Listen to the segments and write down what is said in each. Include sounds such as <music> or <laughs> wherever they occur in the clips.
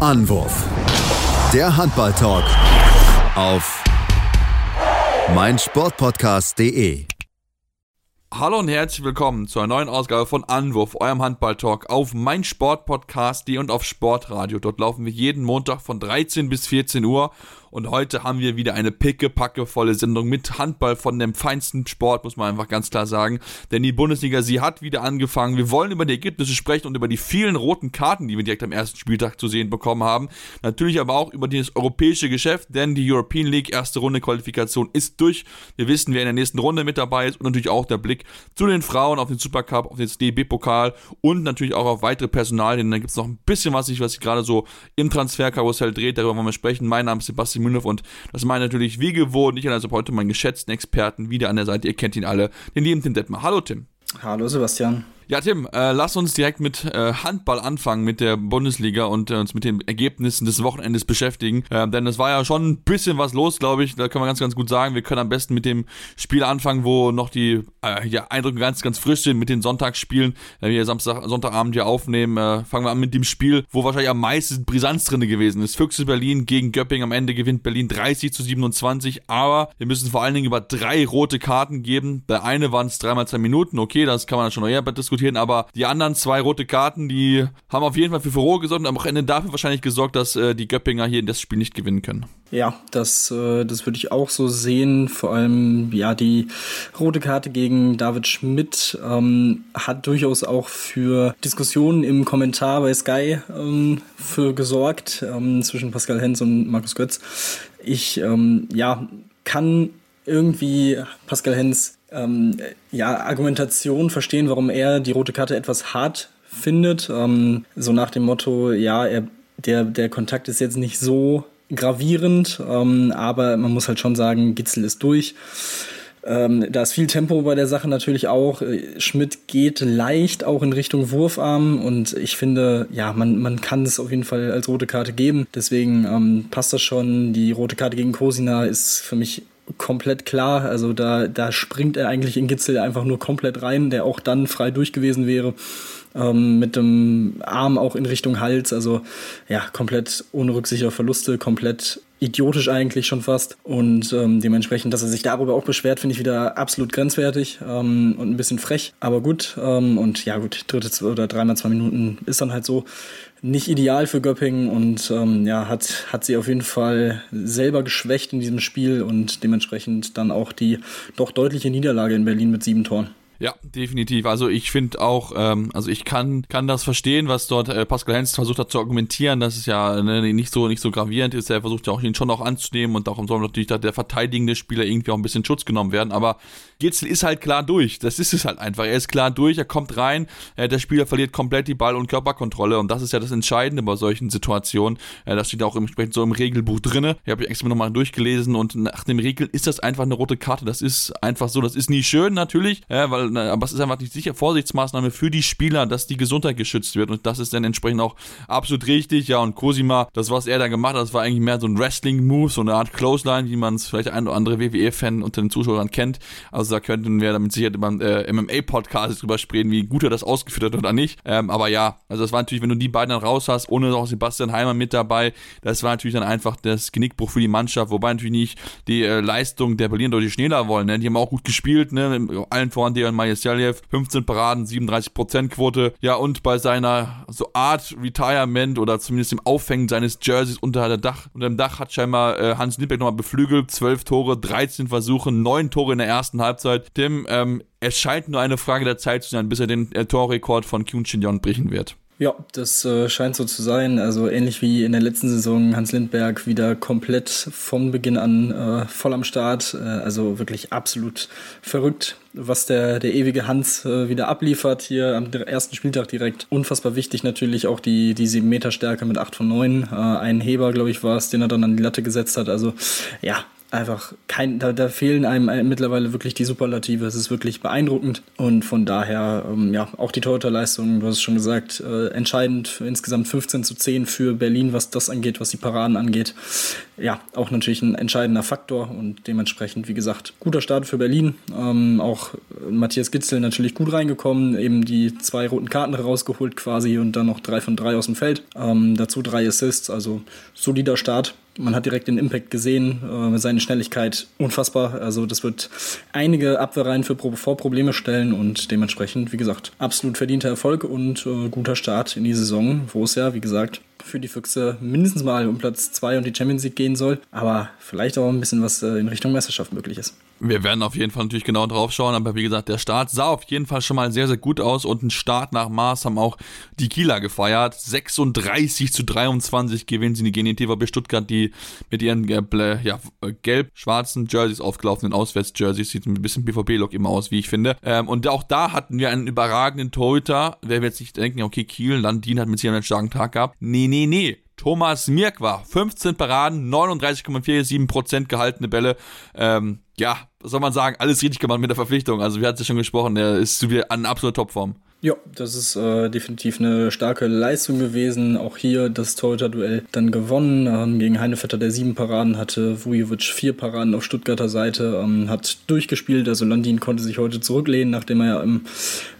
Anwurf. Der Handball-Talk auf meinsportpodcast.de. Hallo und herzlich willkommen zu einer neuen Ausgabe von Anwurf, eurem Handball-Talk auf meinsportpodcast.de und auf Sportradio. Dort laufen wir jeden Montag von 13 bis 14 Uhr und heute haben wir wieder eine pickepackevolle Sendung mit Handball von dem feinsten Sport, muss man einfach ganz klar sagen. Denn die Bundesliga, sie hat wieder angefangen. Wir wollen über die Ergebnisse sprechen und über die vielen roten Karten, die wir direkt am ersten Spieltag zu sehen bekommen haben. Natürlich aber auch über das europäische Geschäft, denn die European League erste Runde Qualifikation ist durch. Wir wissen, wer in der nächsten Runde mit dabei ist und natürlich auch der Blick zu den Frauen auf den Supercup, auf den DB-Pokal und natürlich auch auf weitere Personalien. Da gibt es noch ein bisschen was, was sich gerade so im Transferkarussell dreht. Darüber wollen wir sprechen. Mein Name ist Sebastian Mühlenhoff und das meine natürlich wie gewohnt. Ich also heute meinen geschätzten Experten wieder an der Seite. Ihr kennt ihn alle, den lieben Tim Detmer. Hallo Tim. Hallo Sebastian. Ja, Tim, äh, lass uns direkt mit äh, Handball anfangen, mit der Bundesliga und äh, uns mit den Ergebnissen des Wochenendes beschäftigen. Äh, denn es war ja schon ein bisschen was los, glaube ich. Da können wir ganz, ganz gut sagen. Wir können am besten mit dem Spiel anfangen, wo noch die äh, ja, Eindrücke ganz, ganz frisch sind, mit den Sonntagsspielen, äh, wir Samstag, Sonntagabend hier aufnehmen. Äh, fangen wir an mit dem Spiel, wo wahrscheinlich am meisten Brisanz drin gewesen ist. Füchse Berlin gegen Göpping. Am Ende gewinnt Berlin 30 zu 27. Aber wir müssen vor allen Dingen über drei rote Karten geben. Bei eine waren es dreimal zwei Minuten. Okay, das kann man schon noch eher diskutieren. Aber die anderen zwei rote Karten, die haben auf jeden Fall für Furore gesorgt und am Ende dafür wahrscheinlich gesorgt, dass äh, die Göppinger hier in das Spiel nicht gewinnen können. Ja, das, äh, das würde ich auch so sehen. Vor allem, ja, die rote Karte gegen David Schmidt ähm, hat durchaus auch für Diskussionen im Kommentar bei Sky ähm, für gesorgt ähm, zwischen Pascal Hens und Markus Götz. Ich, ähm, ja, kann irgendwie Pascal Hens ähm, ja, Argumentation verstehen, warum er die rote Karte etwas hart findet. Ähm, so nach dem Motto, ja, er, der, der Kontakt ist jetzt nicht so gravierend, ähm, aber man muss halt schon sagen, Gitzel ist durch. Ähm, da ist viel Tempo bei der Sache natürlich auch. Äh, Schmidt geht leicht auch in Richtung Wurfarm und ich finde, ja, man, man kann es auf jeden Fall als rote Karte geben. Deswegen ähm, passt das schon. Die rote Karte gegen Kosina ist für mich komplett klar. Also da, da springt er eigentlich in Gitzel einfach nur komplett rein, der auch dann frei durch gewesen wäre ähm, mit dem Arm auch in Richtung Hals. Also ja, komplett ohne Rücksicht auf Verluste, komplett idiotisch eigentlich schon fast. Und ähm, dementsprechend, dass er sich darüber auch beschwert, finde ich wieder absolut grenzwertig ähm, und ein bisschen frech. Aber gut. Ähm, und ja gut, dritte oder dreimal zwei Minuten ist dann halt so nicht ideal für Göppingen und ähm, ja, hat, hat sie auf jeden Fall selber geschwächt in diesem Spiel und dementsprechend dann auch die doch deutliche Niederlage in Berlin mit sieben Toren. Ja, definitiv. Also ich finde auch, ähm, also ich kann kann das verstehen, was dort äh, Pascal Hens versucht hat zu argumentieren, dass es ja ne, nicht so nicht so gravierend ist. Er versucht ja auch ihn schon auch anzunehmen und darum soll natürlich der verteidigende Spieler irgendwie auch ein bisschen Schutz genommen werden. Aber Gitzel ist halt klar durch. Das ist es halt einfach. Er ist klar durch. Er kommt rein. Äh, der Spieler verliert komplett die Ball- und Körperkontrolle und das ist ja das Entscheidende bei solchen Situationen. Äh, das steht auch entsprechend so im Regelbuch drinne. Ich habe extra nochmal durchgelesen und nach dem Regel ist das einfach eine rote Karte. Das ist einfach so. Das ist nie schön natürlich, äh, weil aber es ist einfach nicht sicher Vorsichtsmaßnahme für die Spieler, dass die Gesundheit geschützt wird und das ist dann entsprechend auch absolut richtig. Ja, und Cosima, das, was er da gemacht hat, das war eigentlich mehr so ein Wrestling-Move, so eine Art Clothesline, wie man es vielleicht ein oder andere WWE-Fan unter den Zuschauern kennt. Also da könnten wir damit sicher beim äh, MMA-Podcast drüber sprechen, wie gut er das ausgeführt hat oder nicht. Ähm, aber ja, also das war natürlich, wenn du die beiden dann raus hast, ohne auch Sebastian Heimer mit dabei, das war natürlich dann einfach das Genickbruch für die Mannschaft, wobei natürlich nicht die äh, Leistung der Berliner deutlich schneller wollen. Ne? Die haben auch gut gespielt, ne? allen voran Dejan Majestia Saljev, 15 Paraden, 37% Quote. Ja, und bei seiner so Art Retirement oder zumindest dem Aufhängen seines Jerseys unter, der Dach, unter dem Dach hat scheinbar äh, Hans Lindbeck nochmal beflügelt. 12 Tore, 13 Versuche, 9 Tore in der ersten Halbzeit. Tim, ähm, es scheint nur eine Frage der Zeit zu sein, bis er den äh, Torrekord von Kyun Shin brechen wird. Ja, das äh, scheint so zu sein. Also ähnlich wie in der letzten Saison Hans Lindberg wieder komplett von Beginn an äh, voll am Start. Äh, also wirklich absolut verrückt, was der, der ewige Hans äh, wieder abliefert hier am ersten Spieltag direkt. Unfassbar wichtig natürlich auch die, die 7 Meter Stärke mit 8 von 9. Äh, ein Heber, glaube ich, war es, den er dann an die Latte gesetzt hat. Also ja, einfach kein, da, da fehlen einem mittlerweile wirklich die Superlative. Es ist wirklich beeindruckend und von daher, ähm, ja, auch die Torhüterleistung, du hast es schon gesagt, äh, entscheidend insgesamt 15 zu 10 für Berlin, was das angeht, was die Paraden angeht. Ja auch natürlich ein entscheidender Faktor und dementsprechend, wie gesagt, guter Start für Berlin. Ähm, auch Matthias Gitzel natürlich gut reingekommen, eben die zwei roten Karten rausgeholt quasi und dann noch drei von drei aus dem Feld. Ähm, dazu drei Assists, also solider Start. Man hat direkt den Impact gesehen, äh, seine Schnelligkeit unfassbar. Also das wird einige Abwehrreihen für vor Probleme stellen und dementsprechend, wie gesagt, absolut verdienter Erfolg und äh, guter Start in die Saison, wo es ja, wie gesagt, für die Füchse mindestens mal um Platz 2 und die Champions League gehen soll, aber vielleicht auch ein bisschen was äh, in Richtung Meisterschaft möglich ist. Wir werden auf jeden Fall natürlich genau drauf schauen, aber wie gesagt, der Start sah auf jeden Fall schon mal sehr, sehr gut aus und ein Start nach Maß haben auch die Kieler gefeiert. 36 zu 23 gewinnen sie die GNTVB Stuttgart, die mit ihren äh, ja, gelb-schwarzen Jerseys aufgelaufenen Auswärts-Jerseys sieht ein bisschen BVB-Look immer aus, wie ich finde. Ähm, und auch da hatten wir einen überragenden Torhüter. Wer wird jetzt nicht denken, okay, Kiel, Landin hat mit sich einen starken Tag gehabt. Nee, nee, nee. Thomas Mirkwa, 15 Paraden, 39,47% gehaltene Bälle. Ähm, ja, was soll man sagen, alles richtig gemacht mit der Verpflichtung. Also wir hatten es ja schon gesprochen, er ist wieder an absoluter Topform. Ja, das ist äh, definitiv eine starke Leistung gewesen. Auch hier das Torhüter-Duell dann gewonnen. Ähm, gegen Heinevetter, der sieben Paraden hatte, Vujovic vier Paraden auf Stuttgarter Seite, ähm, hat durchgespielt. Also Landin konnte sich heute zurücklehnen, nachdem er ja im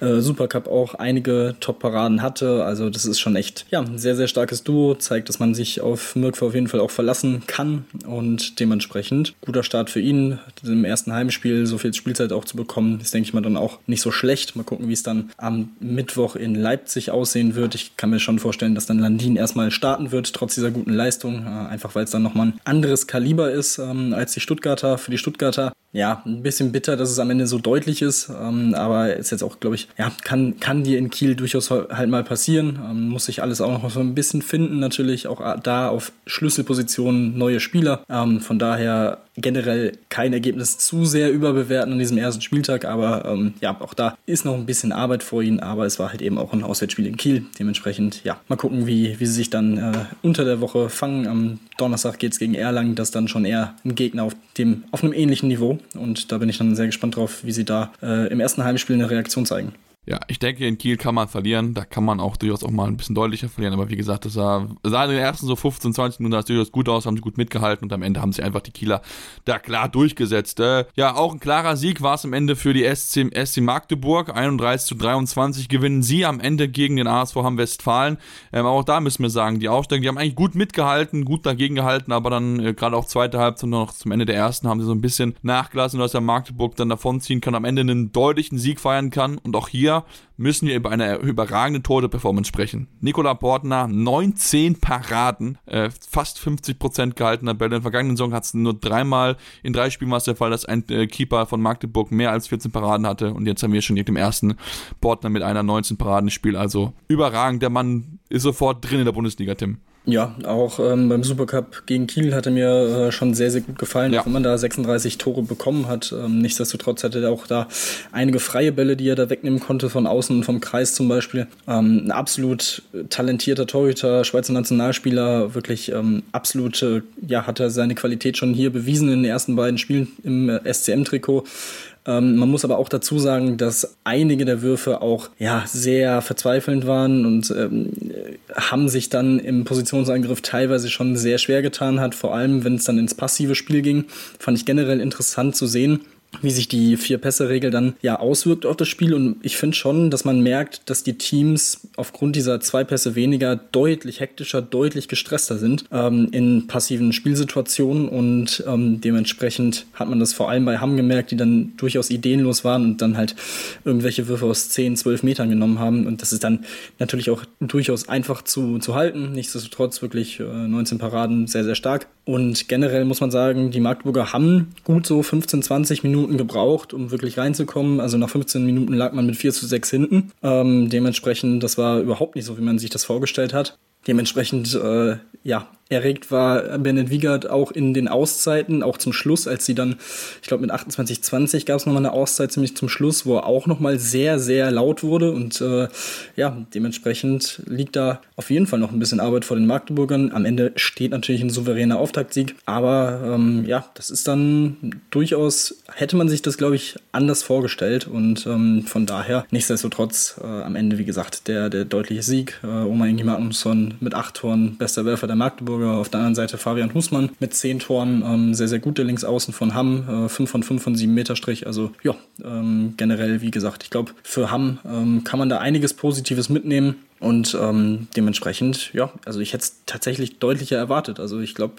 äh, Supercup auch einige Top-Paraden hatte. Also das ist schon echt ja, ein sehr, sehr starkes Duo. Zeigt, dass man sich auf Mirkwa auf jeden Fall auch verlassen kann. Und dementsprechend guter Start für ihn. Im ersten Heimspiel so viel Spielzeit auch zu bekommen, ist, denke ich mal, dann auch nicht so schlecht. Mal gucken, wie es dann am Mittwoch in Leipzig aussehen wird. Ich kann mir schon vorstellen, dass dann Landin erstmal starten wird, trotz dieser guten Leistung. Äh, einfach weil es dann nochmal ein anderes Kaliber ist ähm, als die Stuttgarter. Für die Stuttgarter, ja, ein bisschen bitter, dass es am Ende so deutlich ist. Ähm, aber ist jetzt auch, glaube ich, ja, kann, kann dir in Kiel durchaus halt mal passieren. Ähm, muss sich alles auch noch so ein bisschen finden, natürlich. Auch da auf Schlüsselpositionen neue Spieler. Ähm, von daher generell kein Ergebnis zu sehr überbewerten an diesem ersten Spieltag, aber ähm, ja, auch da ist noch ein bisschen Arbeit vor ihnen, aber es war halt eben auch ein Auswärtsspiel in Kiel. Dementsprechend, ja, mal gucken, wie, wie sie sich dann äh, unter der Woche fangen. Am Donnerstag geht es gegen Erlangen, das dann schon eher ein Gegner auf, dem, auf einem ähnlichen Niveau und da bin ich dann sehr gespannt drauf, wie sie da äh, im ersten Heimspiel eine Reaktion zeigen. Ja, ich denke, in Kiel kann man verlieren. Da kann man auch durchaus auch mal ein bisschen deutlicher verlieren. Aber wie gesagt, das sah, sah in den ersten so 15, 20 Minuten durchaus gut aus, haben sie gut mitgehalten und am Ende haben sie einfach die Kieler da klar durchgesetzt. Äh, ja, auch ein klarer Sieg war es am Ende für die SC, SC Magdeburg. 31 zu 23 gewinnen sie am Ende gegen den ASV Hamm Westfalen. Ähm, auch da müssen wir sagen, die Aufsteiger, die haben eigentlich gut mitgehalten, gut dagegen gehalten, aber dann äh, gerade auch zweite Halbzeit noch zum Ende der ersten haben sie so ein bisschen nachgelassen, dass der Magdeburg dann davonziehen kann, am Ende einen deutlichen Sieg feiern kann. Und auch hier müssen wir über eine überragende Tode-Performance sprechen. Nikola Portner, 19 Paraden, äh, fast 50% gehaltener Bälle. In der vergangenen Saison hat es nur dreimal, in drei Spielen war es der Fall, dass ein äh, Keeper von Magdeburg mehr als 14 Paraden hatte. Und jetzt haben wir schon im ersten Portner mit einer 19 Paraden Spiel. Also überragend. Der Mann ist sofort drin in der Bundesliga, Tim. Ja, auch ähm, beim Supercup gegen Kiel hatte mir äh, schon sehr, sehr gut gefallen, ja. auch wenn man da 36 Tore bekommen hat. Ähm, nichtsdestotrotz hatte er auch da einige freie Bälle, die er da wegnehmen konnte, von außen und vom Kreis zum Beispiel. Ähm, ein absolut talentierter Torhüter, Schweizer Nationalspieler, wirklich ähm, absolut, äh, ja, hat er seine Qualität schon hier bewiesen in den ersten beiden Spielen im äh, SCM-Trikot. Ähm, man muss aber auch dazu sagen, dass einige der Würfe auch ja, sehr verzweifelnd waren und ähm, haben sich dann im Positionsangriff teilweise schon sehr schwer getan hat, vor allem wenn es dann ins passive Spiel ging. Fand ich generell interessant zu sehen wie sich die Vier-Pässe-Regel dann ja auswirkt auf das Spiel. Und ich finde schon, dass man merkt, dass die Teams aufgrund dieser zwei Pässe weniger deutlich hektischer, deutlich gestresster sind ähm, in passiven Spielsituationen. Und ähm, dementsprechend hat man das vor allem bei Hamm gemerkt, die dann durchaus ideenlos waren und dann halt irgendwelche Würfe aus 10, 12 Metern genommen haben. Und das ist dann natürlich auch durchaus einfach zu, zu halten. Nichtsdestotrotz wirklich äh, 19 Paraden sehr, sehr stark. Und generell muss man sagen, die Magdeburger haben gut so 15, 20 Minuten Minuten gebraucht, um wirklich reinzukommen. Also nach 15 Minuten lag man mit 4 zu 6 hinten. Ähm, dementsprechend, das war überhaupt nicht so, wie man sich das vorgestellt hat. Dementsprechend, äh, ja, erregt war Bennett Wiegert auch in den Auszeiten, auch zum Schluss, als sie dann, ich glaube mit 28:20 gab es nochmal eine Auszeit ziemlich zum Schluss, wo er auch nochmal sehr, sehr laut wurde und äh, ja, dementsprechend liegt da auf jeden Fall noch ein bisschen Arbeit vor den Magdeburgern. Am Ende steht natürlich ein souveräner Auftaktsieg, aber ähm, ja, das ist dann durchaus, hätte man sich das glaube ich anders vorgestellt und ähm, von daher nichtsdestotrotz äh, am Ende, wie gesagt, der, der deutliche Sieg. Äh, Oma Ingi Magnusson mit acht Toren, bester Werfer der Magdeburger. Auf der anderen Seite Fabian Husmann mit zehn Toren, ähm, sehr, sehr gute Linksaußen von Hamm, äh, 5 von 5 von 7 Meter Strich. Also ja, ähm, generell, wie gesagt, ich glaube, für Hamm ähm, kann man da einiges Positives mitnehmen. Und ähm, dementsprechend, ja, also ich hätte es tatsächlich deutlicher erwartet. Also ich glaube,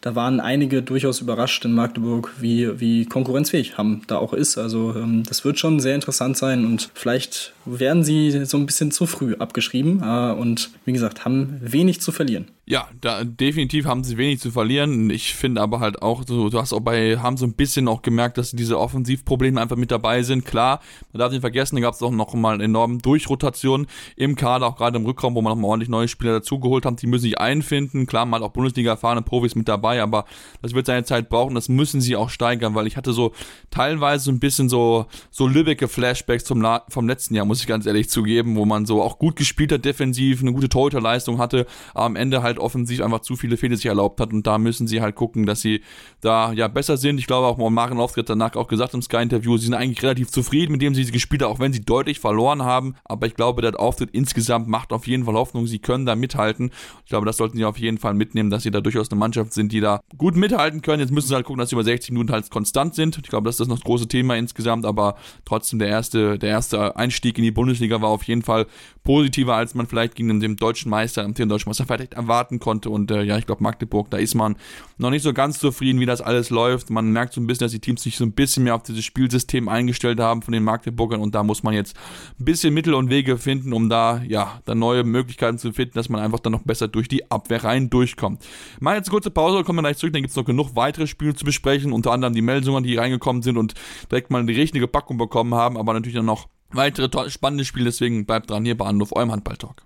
da waren einige durchaus überrascht in Magdeburg, wie, wie konkurrenzfähig Hamm da auch ist. Also ähm, das wird schon sehr interessant sein und vielleicht werden sie so ein bisschen zu früh abgeschrieben. Äh, und wie gesagt, haben wenig zu verlieren. Ja, da definitiv haben sie wenig zu verlieren. Ich finde aber halt auch, so, du hast auch bei, haben so ein bisschen auch gemerkt, dass diese Offensivprobleme einfach mit dabei sind. Klar, man darf nicht vergessen, da gab es auch noch mal enormen Durchrotation im Kader, auch gerade im Rückraum, wo man noch mal ordentlich neue Spieler dazugeholt hat. Die müssen sich einfinden. Klar, man hat auch Bundesliga erfahrene Profis mit dabei, aber das wird seine Zeit brauchen. Das müssen sie auch steigern, weil ich hatte so teilweise so ein bisschen so, so Lübecke Flashbacks zum, vom letzten Jahr, muss ich ganz ehrlich zugeben, wo man so auch gut gespielt hat defensiv, eine gute Torhüterleistung hatte, aber am Ende halt halt offensiv einfach zu viele Fehler sich erlaubt hat und da müssen sie halt gucken, dass sie da ja besser sind. Ich glaube auch Maren Auftritt danach auch gesagt im Sky-Interview, sie sind eigentlich relativ zufrieden mit dem, sie gespielt haben, auch wenn sie deutlich verloren haben. Aber ich glaube, der Auftritt insgesamt macht auf jeden Fall Hoffnung, sie können da mithalten. Ich glaube, das sollten sie auf jeden Fall mitnehmen, dass sie da durchaus eine Mannschaft sind, die da gut mithalten können. Jetzt müssen sie halt gucken, dass sie über 60 Minuten halt konstant sind. Ich glaube, das ist das noch das große Thema insgesamt, aber trotzdem der erste, der erste Einstieg in die Bundesliga war auf jeden Fall positiver, als man vielleicht gegen den deutschen Meister, den deutschen Meister vielleicht erwarten konnte. Und äh, ja, ich glaube, Magdeburg, da ist man noch nicht so ganz zufrieden, wie das alles läuft. Man merkt so ein bisschen, dass die Teams sich so ein bisschen mehr auf dieses Spielsystem eingestellt haben von den Magdeburgern und da muss man jetzt ein bisschen Mittel und Wege finden, um da, ja, dann neue Möglichkeiten zu finden, dass man einfach dann noch besser durch die Abwehr rein durchkommt. Machen jetzt eine kurze Pause, kommen wir gleich zurück, dann gibt es noch genug weitere Spiele zu besprechen, unter anderem die Meldungen, die reingekommen sind und direkt mal die richtige Packung bekommen haben, aber natürlich dann noch weitere spannende Spiele, deswegen bleibt dran hier bei Anruf eurem Handballtalk.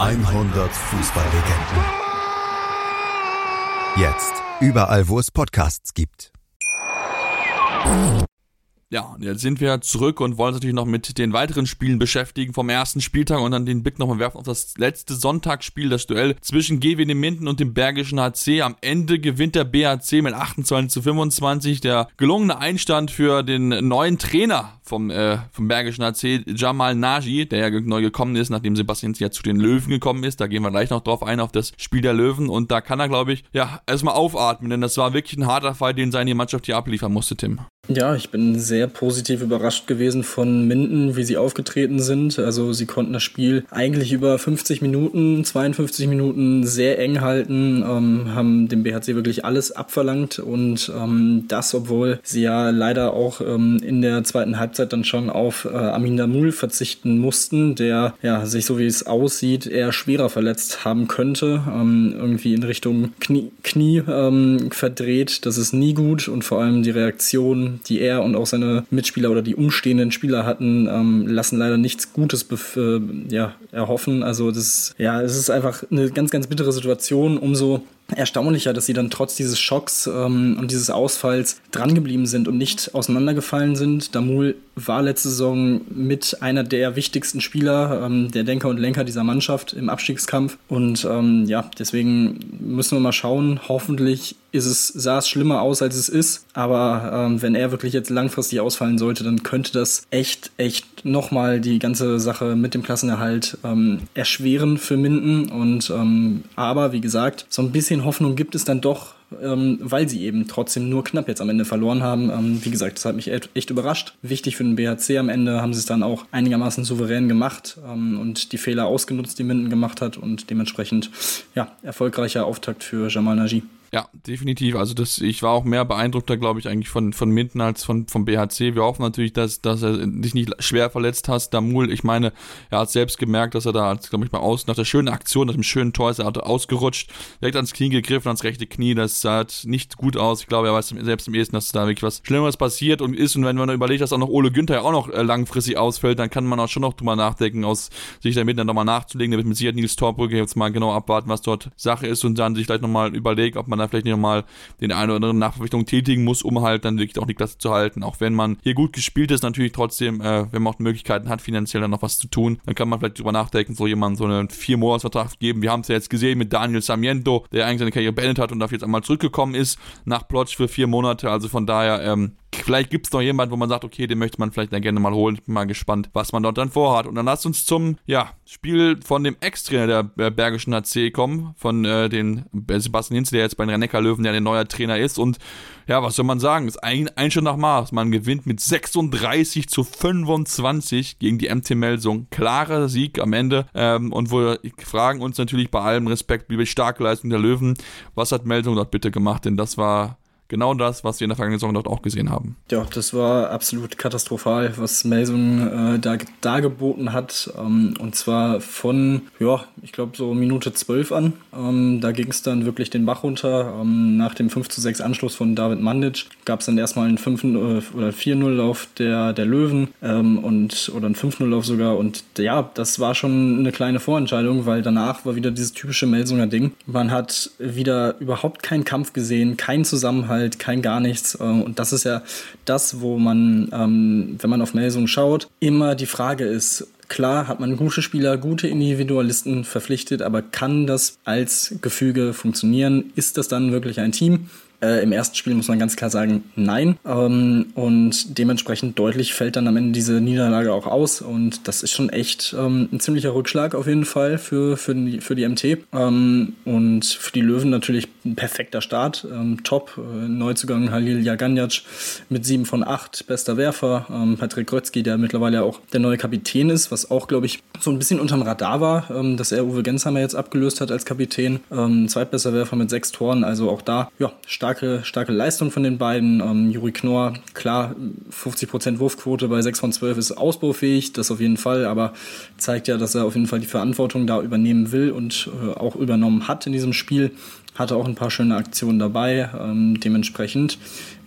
100 Fußballlegenden. Jetzt überall, wo es Podcasts gibt. Ja, jetzt sind wir zurück und wollen uns natürlich noch mit den weiteren Spielen beschäftigen vom ersten Spieltag und dann den Blick nochmal werfen auf das letzte Sonntagsspiel, das Duell zwischen GWD Minden und dem Bergischen HC. Am Ende gewinnt der BHC mit 28 zu 25. Der gelungene Einstand für den neuen Trainer vom, äh, vom Bergischen HC, Jamal Naji, der ja neu gekommen ist, nachdem Sebastian ja zu den Löwen gekommen ist. Da gehen wir gleich noch drauf ein, auf das Spiel der Löwen. Und da kann er, glaube ich, ja, erstmal aufatmen, denn das war wirklich ein harter Fall, den seine Mannschaft hier abliefern musste, Tim. Ja, ich bin sehr positiv überrascht gewesen von Minden, wie sie aufgetreten sind. Also sie konnten das Spiel eigentlich über 50 Minuten, 52 Minuten sehr eng halten, ähm, haben dem BHC wirklich alles abverlangt und ähm, das, obwohl sie ja leider auch ähm, in der zweiten Halbzeit dann schon auf äh, Amin Damul verzichten mussten, der ja sich so wie es aussieht eher schwerer verletzt haben könnte, ähm, irgendwie in Richtung Knie, Knie ähm, verdreht. Das ist nie gut und vor allem die Reaktion die er und auch seine Mitspieler oder die umstehenden Spieler hatten, ähm, lassen leider nichts Gutes äh, ja, erhoffen. Also das ja, es ist einfach eine ganz, ganz bittere Situation. Umso erstaunlicher, dass sie dann trotz dieses Schocks ähm, und dieses Ausfalls drangeblieben sind und nicht auseinandergefallen sind. Damul war letzte Saison mit einer der wichtigsten Spieler, ähm, der Denker und Lenker dieser Mannschaft im Abstiegskampf. Und ähm, ja, deswegen müssen wir mal schauen. Hoffentlich ist es, sah es schlimmer aus, als es ist. Aber ähm, wenn er wirklich jetzt langfristig ausfallen sollte, dann könnte das echt, echt nochmal die ganze Sache mit dem Klassenerhalt ähm, erschweren für Minden. Und ähm, aber wie gesagt, so ein bisschen Hoffnung gibt es dann doch ähm, weil sie eben trotzdem nur knapp jetzt am Ende verloren haben. Ähm, wie gesagt, das hat mich echt überrascht. Wichtig für den BHC am Ende haben sie es dann auch einigermaßen souverän gemacht ähm, und die Fehler ausgenutzt, die Minden gemacht hat und dementsprechend ja, erfolgreicher Auftakt für Jamal Naji. Ja, definitiv. Also das, ich war auch mehr beeindruckter, glaube ich, eigentlich von, von Minden als von, vom BHC. Wir hoffen natürlich, dass, dass er dich nicht schwer verletzt hast. Damul, ich meine, er hat selbst gemerkt, dass er da, glaube ich, mal aus, nach der schönen Aktion, nach dem schönen Tor ist er ausgerutscht, direkt ans Knie gegriffen, ans rechte Knie. Das sah nicht gut aus. Ich glaube, er weiß selbst im ehesten, dass da wirklich was Schlimmeres passiert und ist. Und wenn man überlegt, dass auch noch Ole Günther auch noch äh, langfristig ausfällt, dann kann man auch schon noch drüber nachdenken, aus sich damit dann nochmal nachzulegen. Da wird mit Sicherheit Nils Torbrücke jetzt mal genau abwarten, was dort Sache ist und dann sich vielleicht nochmal überlegt, ob man da vielleicht nochmal den einen oder anderen Nachverpflichtung tätigen muss, um halt dann wirklich auch die Klasse zu halten. Auch wenn man hier gut gespielt ist, natürlich trotzdem, äh, wenn man auch Möglichkeiten hat, finanziell dann noch was zu tun, dann kann man vielleicht drüber nachdenken, so jemandem so einen Vier-Monats-Vertrag geben. Wir haben es ja jetzt gesehen mit Daniel Samiento, der eigentlich seine Karriere beendet hat und dafür jetzt einmal zurückgekommen ist nach Plotsch für vier Monate. Also von daher, ähm, vielleicht gibt es noch jemanden, wo man sagt, okay, den möchte man vielleicht dann gerne mal holen. Bin mal gespannt, was man dort dann vorhat. Und dann lasst uns zum ja, Spiel von dem Ex-Trainer der Bergischen HC kommen, von äh, den Sebastian Hinz, der jetzt bei den Rennecker Löwen ja der neue Trainer ist. Und ja, was soll man sagen? Ist ein, ein schon nach Maß. Man gewinnt mit 36 zu 25 gegen die MT Melsung. Klarer Sieg am Ende. Ähm, und wir fragen uns natürlich bei allem Respekt, wie starke Leistung der Löwen, was hat Melsung dort bitte gemacht? Denn das war genau das, was wir in der vergangenen Saison dort auch gesehen haben. Ja, das war absolut katastrophal, was Melsung äh, da dargeboten hat. Ähm, und zwar von, ja, ich glaube so Minute 12 an. Ähm, da ging es dann wirklich den Bach runter. Ähm, nach dem 5 zu 6 Anschluss von David Mandic gab es dann erstmal einen 5 äh, oder 4-0-Lauf der, der Löwen ähm, und oder einen 5-0-Lauf sogar. Und ja, das war schon eine kleine Vorentscheidung, weil danach war wieder dieses typische Melsunger Ding. Man hat wieder überhaupt keinen Kampf gesehen, keinen Zusammenhalt halt kein gar nichts. Äh, und das ist ja das, wo man, ähm, wenn man auf Melsung schaut, immer die Frage ist, Klar hat man gute Spieler, gute Individualisten verpflichtet, aber kann das als Gefüge funktionieren? Ist das dann wirklich ein Team? Äh, Im ersten Spiel muss man ganz klar sagen, nein. Ähm, und dementsprechend deutlich fällt dann am Ende diese Niederlage auch aus. Und das ist schon echt ähm, ein ziemlicher Rückschlag auf jeden Fall für, für, die, für die MT. Ähm, und für die Löwen natürlich ein perfekter Start. Ähm, top. Äh, Neuzugang Halil Jaganjac mit 7 von 8, bester Werfer. Ähm, Patrick Grötzky, der mittlerweile auch der neue Kapitän ist, was auch, glaube ich, so ein bisschen unterm Radar war, ähm, dass er Uwe Gensheimer jetzt abgelöst hat als Kapitän. zweitbester Werfer mit sechs Toren. Also auch da, ja, stark starke, starke Leistung von den beiden. Ähm, Juri Knorr, klar, 50% Wurfquote bei 6 von 12 ist ausbaufähig, das auf jeden Fall, aber zeigt ja, dass er auf jeden Fall die Verantwortung da übernehmen will und äh, auch übernommen hat in diesem Spiel. Hatte auch ein paar schöne Aktionen dabei. Ähm, dementsprechend,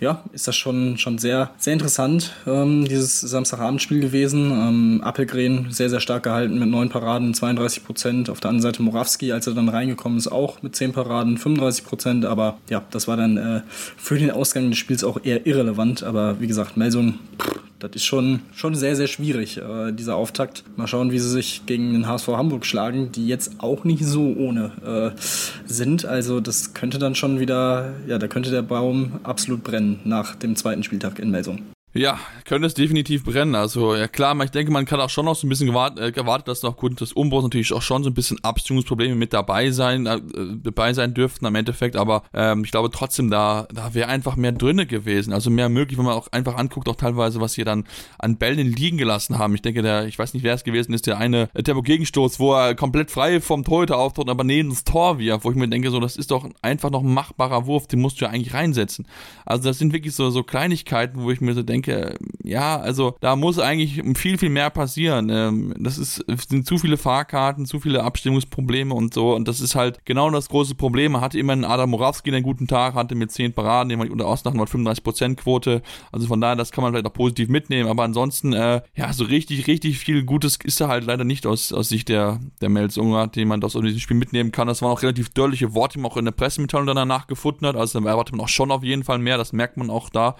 ja, ist das schon, schon sehr, sehr interessant, ähm, dieses Samstagabendspiel gewesen. Ähm, Appelgren sehr, sehr stark gehalten mit neun Paraden, 32 Prozent. Auf der anderen Seite Morawski, als er dann reingekommen ist, auch mit zehn Paraden, 35 Prozent. Aber ja, das war dann äh, für den Ausgang des Spiels auch eher irrelevant. Aber wie gesagt, Melsung, pff, das ist schon, schon sehr, sehr schwierig, äh, dieser Auftakt. Mal schauen, wie sie sich gegen den HSV Hamburg schlagen, die jetzt auch nicht so ohne äh, sind. Also das könnte dann schon wieder, ja, da könnte der Baum absolut brennen nach dem zweiten Spieltag in Melsung. Ja, könnte es definitiv brennen. Also, ja klar, ich denke, man kann auch schon noch so ein bisschen gewartet, äh, gewartet dass noch gut des Umbruchs natürlich auch schon so ein bisschen Abstimmungsprobleme mit dabei sein, äh, dabei sein dürften am Endeffekt, aber ähm, ich glaube trotzdem, da, da wäre einfach mehr drinne gewesen. Also mehr möglich, wenn man auch einfach anguckt, auch teilweise, was sie dann an Bällen liegen gelassen haben. Ich denke, der, ich weiß nicht, wer es gewesen ist, der eine Tempo-Gegenstoß, wo er komplett frei vom Torhüter auftritt, aber neben das Tor wirft, wo ich mir denke, so, das ist doch einfach noch ein machbarer Wurf, den musst du ja eigentlich reinsetzen. Also das sind wirklich so, so Kleinigkeiten, wo ich mir so denke, denke, ja, also da muss eigentlich viel, viel mehr passieren. Ähm, das ist, sind zu viele Fahrkarten, zu viele Abstimmungsprobleme und so. Und das ist halt genau das große Problem. Man hatte immer einen Adam Morawski einen guten Tag, hatte mit 10 Paraden, jemand unter Ausnahmen 35% Quote. Also von daher, das kann man vielleicht auch positiv mitnehmen. Aber ansonsten, äh, ja, so richtig, richtig viel Gutes ist da halt leider nicht aus, aus Sicht der, der Mels Unger, den man aus diesem Spiel mitnehmen kann. Das waren auch relativ dörrliche Worte, die man auch in der Pressemitteilung danach gefunden hat. Also da erwartet man auch schon auf jeden Fall mehr. Das merkt man auch da.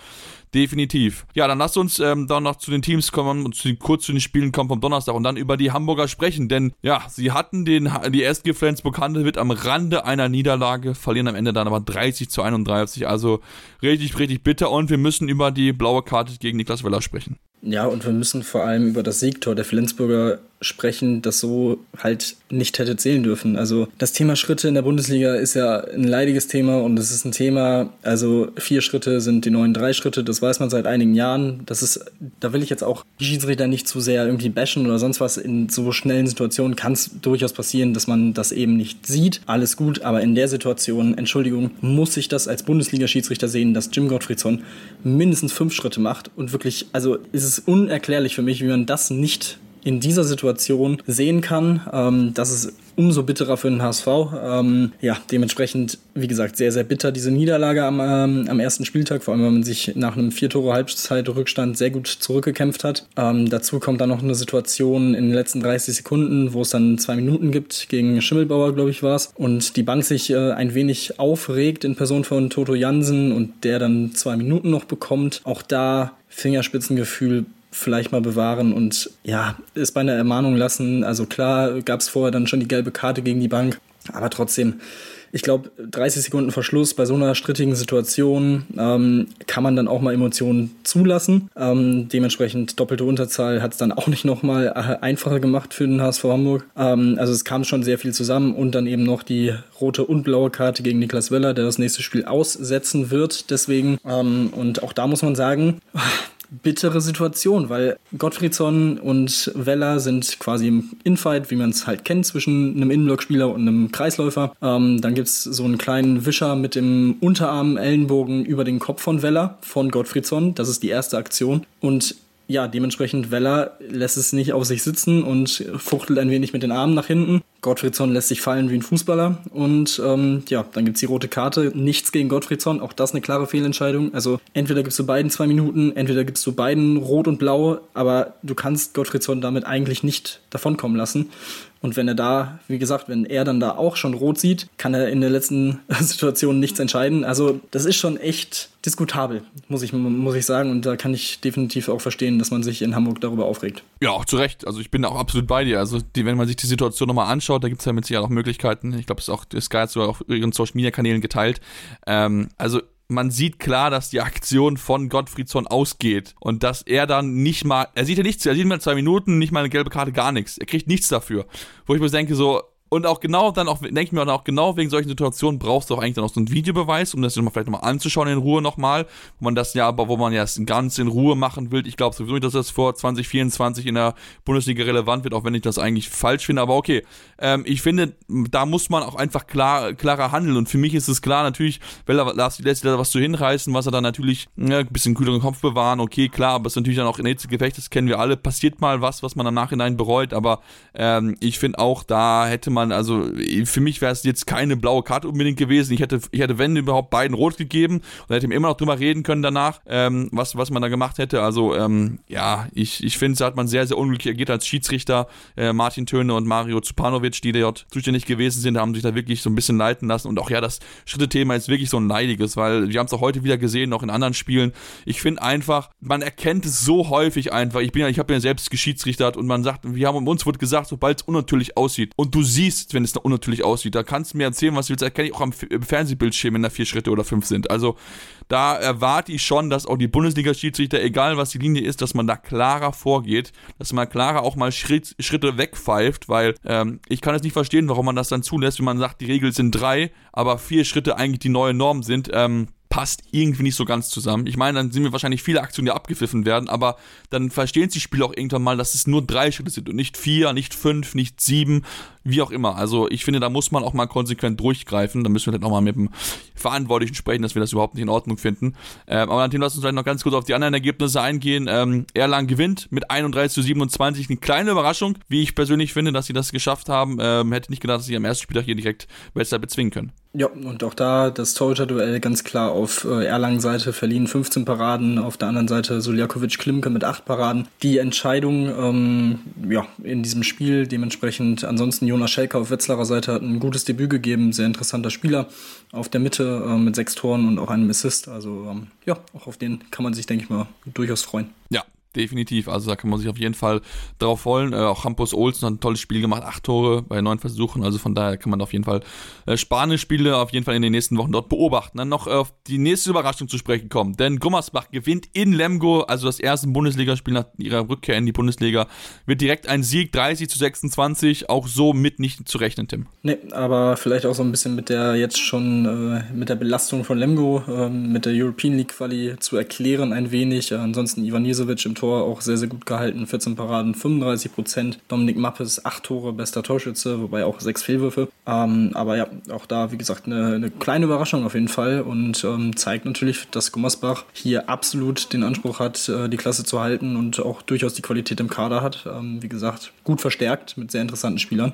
Definitiv. Ja, dann lasst uns ähm, dann noch zu den Teams kommen und zu kurz zu den Spielen kommen vom Donnerstag und dann über die Hamburger sprechen. Denn ja, sie hatten den, die SG Flensburg Handewitt am Rande einer Niederlage, verlieren am Ende dann aber 30 zu 31. Also richtig, richtig bitter und wir müssen über die blaue Karte gegen Niklas Weller sprechen. Ja, und wir müssen vor allem über das Siegtor der Flensburger sprechen, das so halt nicht hätte zählen dürfen. Also das Thema Schritte in der Bundesliga ist ja ein leidiges Thema und es ist ein Thema, also vier Schritte sind die neuen drei Schritte, das weiß man seit einigen Jahren. Das ist, da will ich jetzt auch die Schiedsrichter nicht zu sehr irgendwie bashen oder sonst was. In so schnellen Situationen kann es durchaus passieren, dass man das eben nicht sieht. Alles gut, aber in der Situation, Entschuldigung, muss ich das als Bundesliga-Schiedsrichter sehen, dass Jim Gottfriedson mindestens fünf Schritte macht und wirklich, also ist es unerklärlich für mich, wie man das nicht in dieser Situation sehen kann. Ähm, das ist umso bitterer für den HSV. Ähm, ja, dementsprechend, wie gesagt, sehr, sehr bitter diese Niederlage am, ähm, am ersten Spieltag, vor allem, wenn man sich nach einem vier Tore Halbzeit-Rückstand sehr gut zurückgekämpft hat. Ähm, dazu kommt dann noch eine Situation in den letzten 30 Sekunden, wo es dann zwei Minuten gibt, gegen Schimmelbauer, glaube ich, war es, und die Bank sich äh, ein wenig aufregt in Person von Toto Jansen und der dann zwei Minuten noch bekommt. Auch da Fingerspitzengefühl vielleicht mal bewahren und ja, es bei einer Ermahnung lassen. Also klar gab es vorher dann schon die gelbe Karte gegen die Bank, aber trotzdem, ich glaube, 30 Sekunden Verschluss bei so einer strittigen Situation ähm, kann man dann auch mal Emotionen zulassen. Ähm, dementsprechend doppelte Unterzahl hat es dann auch nicht nochmal äh, einfacher gemacht für den HSV Hamburg. Ähm, also es kam schon sehr viel zusammen und dann eben noch die rote und blaue Karte gegen Niklas Weller, der das nächste Spiel aussetzen wird. Deswegen, ähm, und auch da muss man sagen, bittere Situation, weil Gottfriedson und Weller sind quasi im Infight, wie man es halt kennt, zwischen einem Innenblockspieler und einem Kreisläufer. Ähm, dann gibt es so einen kleinen Wischer mit dem Unterarm, Ellenbogen über den Kopf von Weller, von Gottfriedson. Das ist die erste Aktion. Und ja, dementsprechend Weller lässt es nicht auf sich sitzen und fuchtelt ein wenig mit den Armen nach hinten. Gottfriedson lässt sich fallen wie ein Fußballer und ähm, ja, dann gibt's die rote Karte. Nichts gegen Gottfriedson, auch das eine klare Fehlentscheidung. Also entweder gibst du beiden zwei Minuten, entweder gibst du beiden rot und blau, aber du kannst Gottfriedson damit eigentlich nicht davonkommen lassen. Und wenn er da, wie gesagt, wenn er dann da auch schon rot sieht, kann er in der letzten <laughs> Situation nichts entscheiden. Also das ist schon echt diskutabel, muss ich, muss ich sagen. Und da kann ich definitiv auch verstehen, dass man sich in Hamburg darüber aufregt. Ja, auch zu Recht. Also ich bin auch absolut bei dir. Also die, wenn man sich die Situation nochmal anschaut, da gibt es ja mit Sicherheit auch Möglichkeiten. Ich glaube, es ist auch Sky hat sogar auf ihren Social Media Kanälen geteilt. Ähm, also man sieht klar, dass die Aktion von Gottfriedsson ausgeht und dass er dann nicht mal, er sieht ja nichts, er sieht mal zwei Minuten, nicht mal eine gelbe Karte, gar nichts. Er kriegt nichts dafür. Wo ich mir denke, so, und auch genau dann auch, denke ich mir auch genau wegen solchen Situationen brauchst du auch eigentlich dann auch so einen Videobeweis, um das vielleicht nochmal anzuschauen in Ruhe nochmal, wo man das ja, aber wo man ja es ganz in Ruhe machen will. Ich glaube sowieso nicht, dass das vor 2024 in der Bundesliga relevant wird, auch wenn ich das eigentlich falsch finde, aber okay. Ähm, ich finde, da muss man auch einfach klar, klarer handeln. Und für mich ist es klar, natürlich, weil er lässt da was zu hinreißen, was er dann natürlich ja, ein bisschen kühleren Kopf bewahren, okay, klar, aber es ist natürlich dann auch in nächste Gefecht, das kennen wir alle, passiert mal was, was man im Nachhinein bereut, aber ähm, ich finde auch, da hätte man man, also für mich wäre es jetzt keine blaue Karte unbedingt gewesen. Ich hätte, ich hätte, wenn überhaupt, beiden rot gegeben und hätte ihm immer noch drüber reden können danach, ähm, was, was man da gemacht hätte. Also, ähm, ja, ich, ich finde, da hat man sehr, sehr unglücklich agiert als Schiedsrichter. Äh, Martin Töne und Mario Zupanovic, die dort zuständig gewesen sind, haben sich da wirklich so ein bisschen leiten lassen. Und auch ja, das Schritte-Thema ist wirklich so ein leidiges, weil wir haben es auch heute wieder gesehen, noch in anderen Spielen. Ich finde einfach, man erkennt es so häufig einfach. Ich bin ja, ich habe ja selbst geschiedsrichtert und man sagt, wir haben uns wird gesagt, sobald es unnatürlich aussieht und du siehst, siehst, wenn es unnatürlich aussieht. Da kannst du mir erzählen, was du willst. Erkenne ich auch am Fernsehbildschirm, wenn da vier Schritte oder fünf sind. Also da erwarte ich schon, dass auch die Bundesliga-Schiedsrichter, egal was die Linie ist, dass man da klarer vorgeht, dass man klarer auch mal Schritt, Schritte wegpfeift, weil ähm, ich kann es nicht verstehen, warum man das dann zulässt, wenn man sagt, die Regeln sind drei, aber vier Schritte eigentlich die neue Norm sind. Ähm, passt irgendwie nicht so ganz zusammen. Ich meine, dann sind wir wahrscheinlich viele Aktionen, die abgepfiffen werden, aber dann verstehen die Spieler auch irgendwann mal, dass es nur drei Schritte sind und nicht vier, nicht fünf, nicht sieben, wie auch immer. Also ich finde, da muss man auch mal konsequent durchgreifen. Da müssen wir dann nochmal mit dem Verantwortlichen sprechen, dass wir das überhaupt nicht in Ordnung finden. Ähm, aber dann lass uns vielleicht noch ganz kurz auf die anderen Ergebnisse eingehen. Ähm, Erlangen gewinnt mit 31 zu 27. Eine kleine Überraschung, wie ich persönlich finde, dass sie das geschafft haben. Ähm, hätte nicht gedacht, dass sie am ersten Spieltag hier direkt besser bezwingen können. Ja, und auch da das Torhüter-Duell ganz klar auf äh, Erlangen-Seite verliehen 15 Paraden, auf der anderen Seite Soljakovic-Klimke mit 8 Paraden. Die Entscheidung ähm, ja, in diesem Spiel dementsprechend, ansonsten Jonas Schelker auf Wetzlarer Seite hat ein gutes Debüt gegeben, sehr interessanter Spieler auf der Mitte äh, mit sechs Toren und auch einem Assist. Also ähm, ja, auch auf den kann man sich, denke ich mal, durchaus freuen. Ja, definitiv. Also da kann man sich auf jeden Fall drauf freuen. Äh, auch Hampus Olsen hat ein tolles Spiel gemacht, acht Tore bei neun Versuchen. Also von daher kann man auf jeden Fall äh, spannende Spiele auf jeden Fall in den nächsten Wochen dort beobachten. Dann noch auf die nächste Überraschung zu sprechen kommen. Denn Gummersbach gewinnt in Lemgo, also das erste Bundesligaspiel nach ihrer Rückkehr in die Bundesliga, wird direkt ein Sieg 30 zu 26. Auch so mit nicht zu rechnen, Tim. Nee, aber vielleicht auch so ein bisschen mit der jetzt schon äh, mit der Belastung von Lemgo, äh, mit der European League Quali zu erklären ein wenig. ansonsten Ivan Jesovic im Tor Tor auch sehr, sehr gut gehalten. 14 Paraden, 35 Prozent. Dominik Mappes, 8 Tore, bester Torschütze, wobei auch 6 Fehlwürfe. Ähm, aber ja, auch da, wie gesagt, eine, eine kleine Überraschung auf jeden Fall und ähm, zeigt natürlich, dass Gummersbach hier absolut den Anspruch hat, äh, die Klasse zu halten und auch durchaus die Qualität im Kader hat. Ähm, wie gesagt, gut verstärkt mit sehr interessanten Spielern.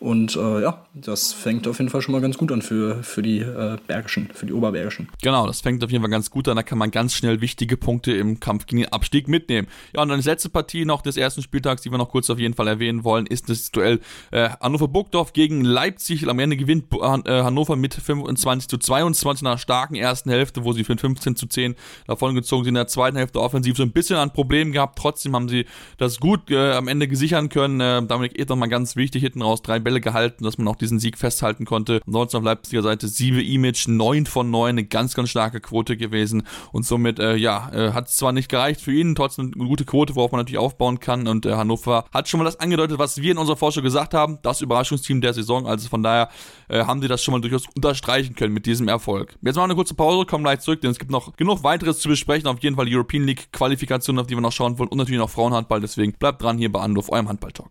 Und äh, ja, das fängt auf jeden Fall schon mal ganz gut an für, für die äh, Bergischen, für die Oberbergischen. Genau, das fängt auf jeden Fall ganz gut an. Da kann man ganz schnell wichtige Punkte im Kampf gegen den Abstieg mitnehmen. Ja, und dann die letzte Partie noch des ersten Spieltags, die wir noch kurz auf jeden Fall erwähnen wollen, ist das Duell äh, Hannover Burgdorf gegen Leipzig. Am Ende gewinnt äh, Hannover mit 25 zu 22 nach einer starken ersten Hälfte, wo sie für 15 zu 10 davon gezogen sind. In der zweiten Hälfte offensiv so ein bisschen an Problemen gehabt. Trotzdem haben sie das gut äh, am Ende gesichern können. Äh, damit geht nochmal ganz wichtig hinten raus. Drei Bälle gehalten, dass man auch diesen Sieg festhalten konnte. Ansonsten auf Leipziger Seite 7 Image, 9 von 9, eine ganz, ganz starke Quote gewesen. Und somit, äh, ja, äh, hat es zwar nicht gereicht für ihn, trotzdem eine gute Quote, worauf man natürlich aufbauen kann. Und äh, Hannover hat schon mal das angedeutet, was wir in unserer Vorschau gesagt haben. Das Überraschungsteam der Saison. Also von daher äh, haben sie das schon mal durchaus unterstreichen können mit diesem Erfolg. Jetzt machen wir eine kurze Pause, kommen gleich zurück, denn es gibt noch genug weiteres zu besprechen. Auf jeden Fall die European League Qualifikation, auf die wir noch schauen wollen und natürlich noch Frauenhandball. Deswegen bleibt dran hier bei Anruf, eurem Handball-Talk.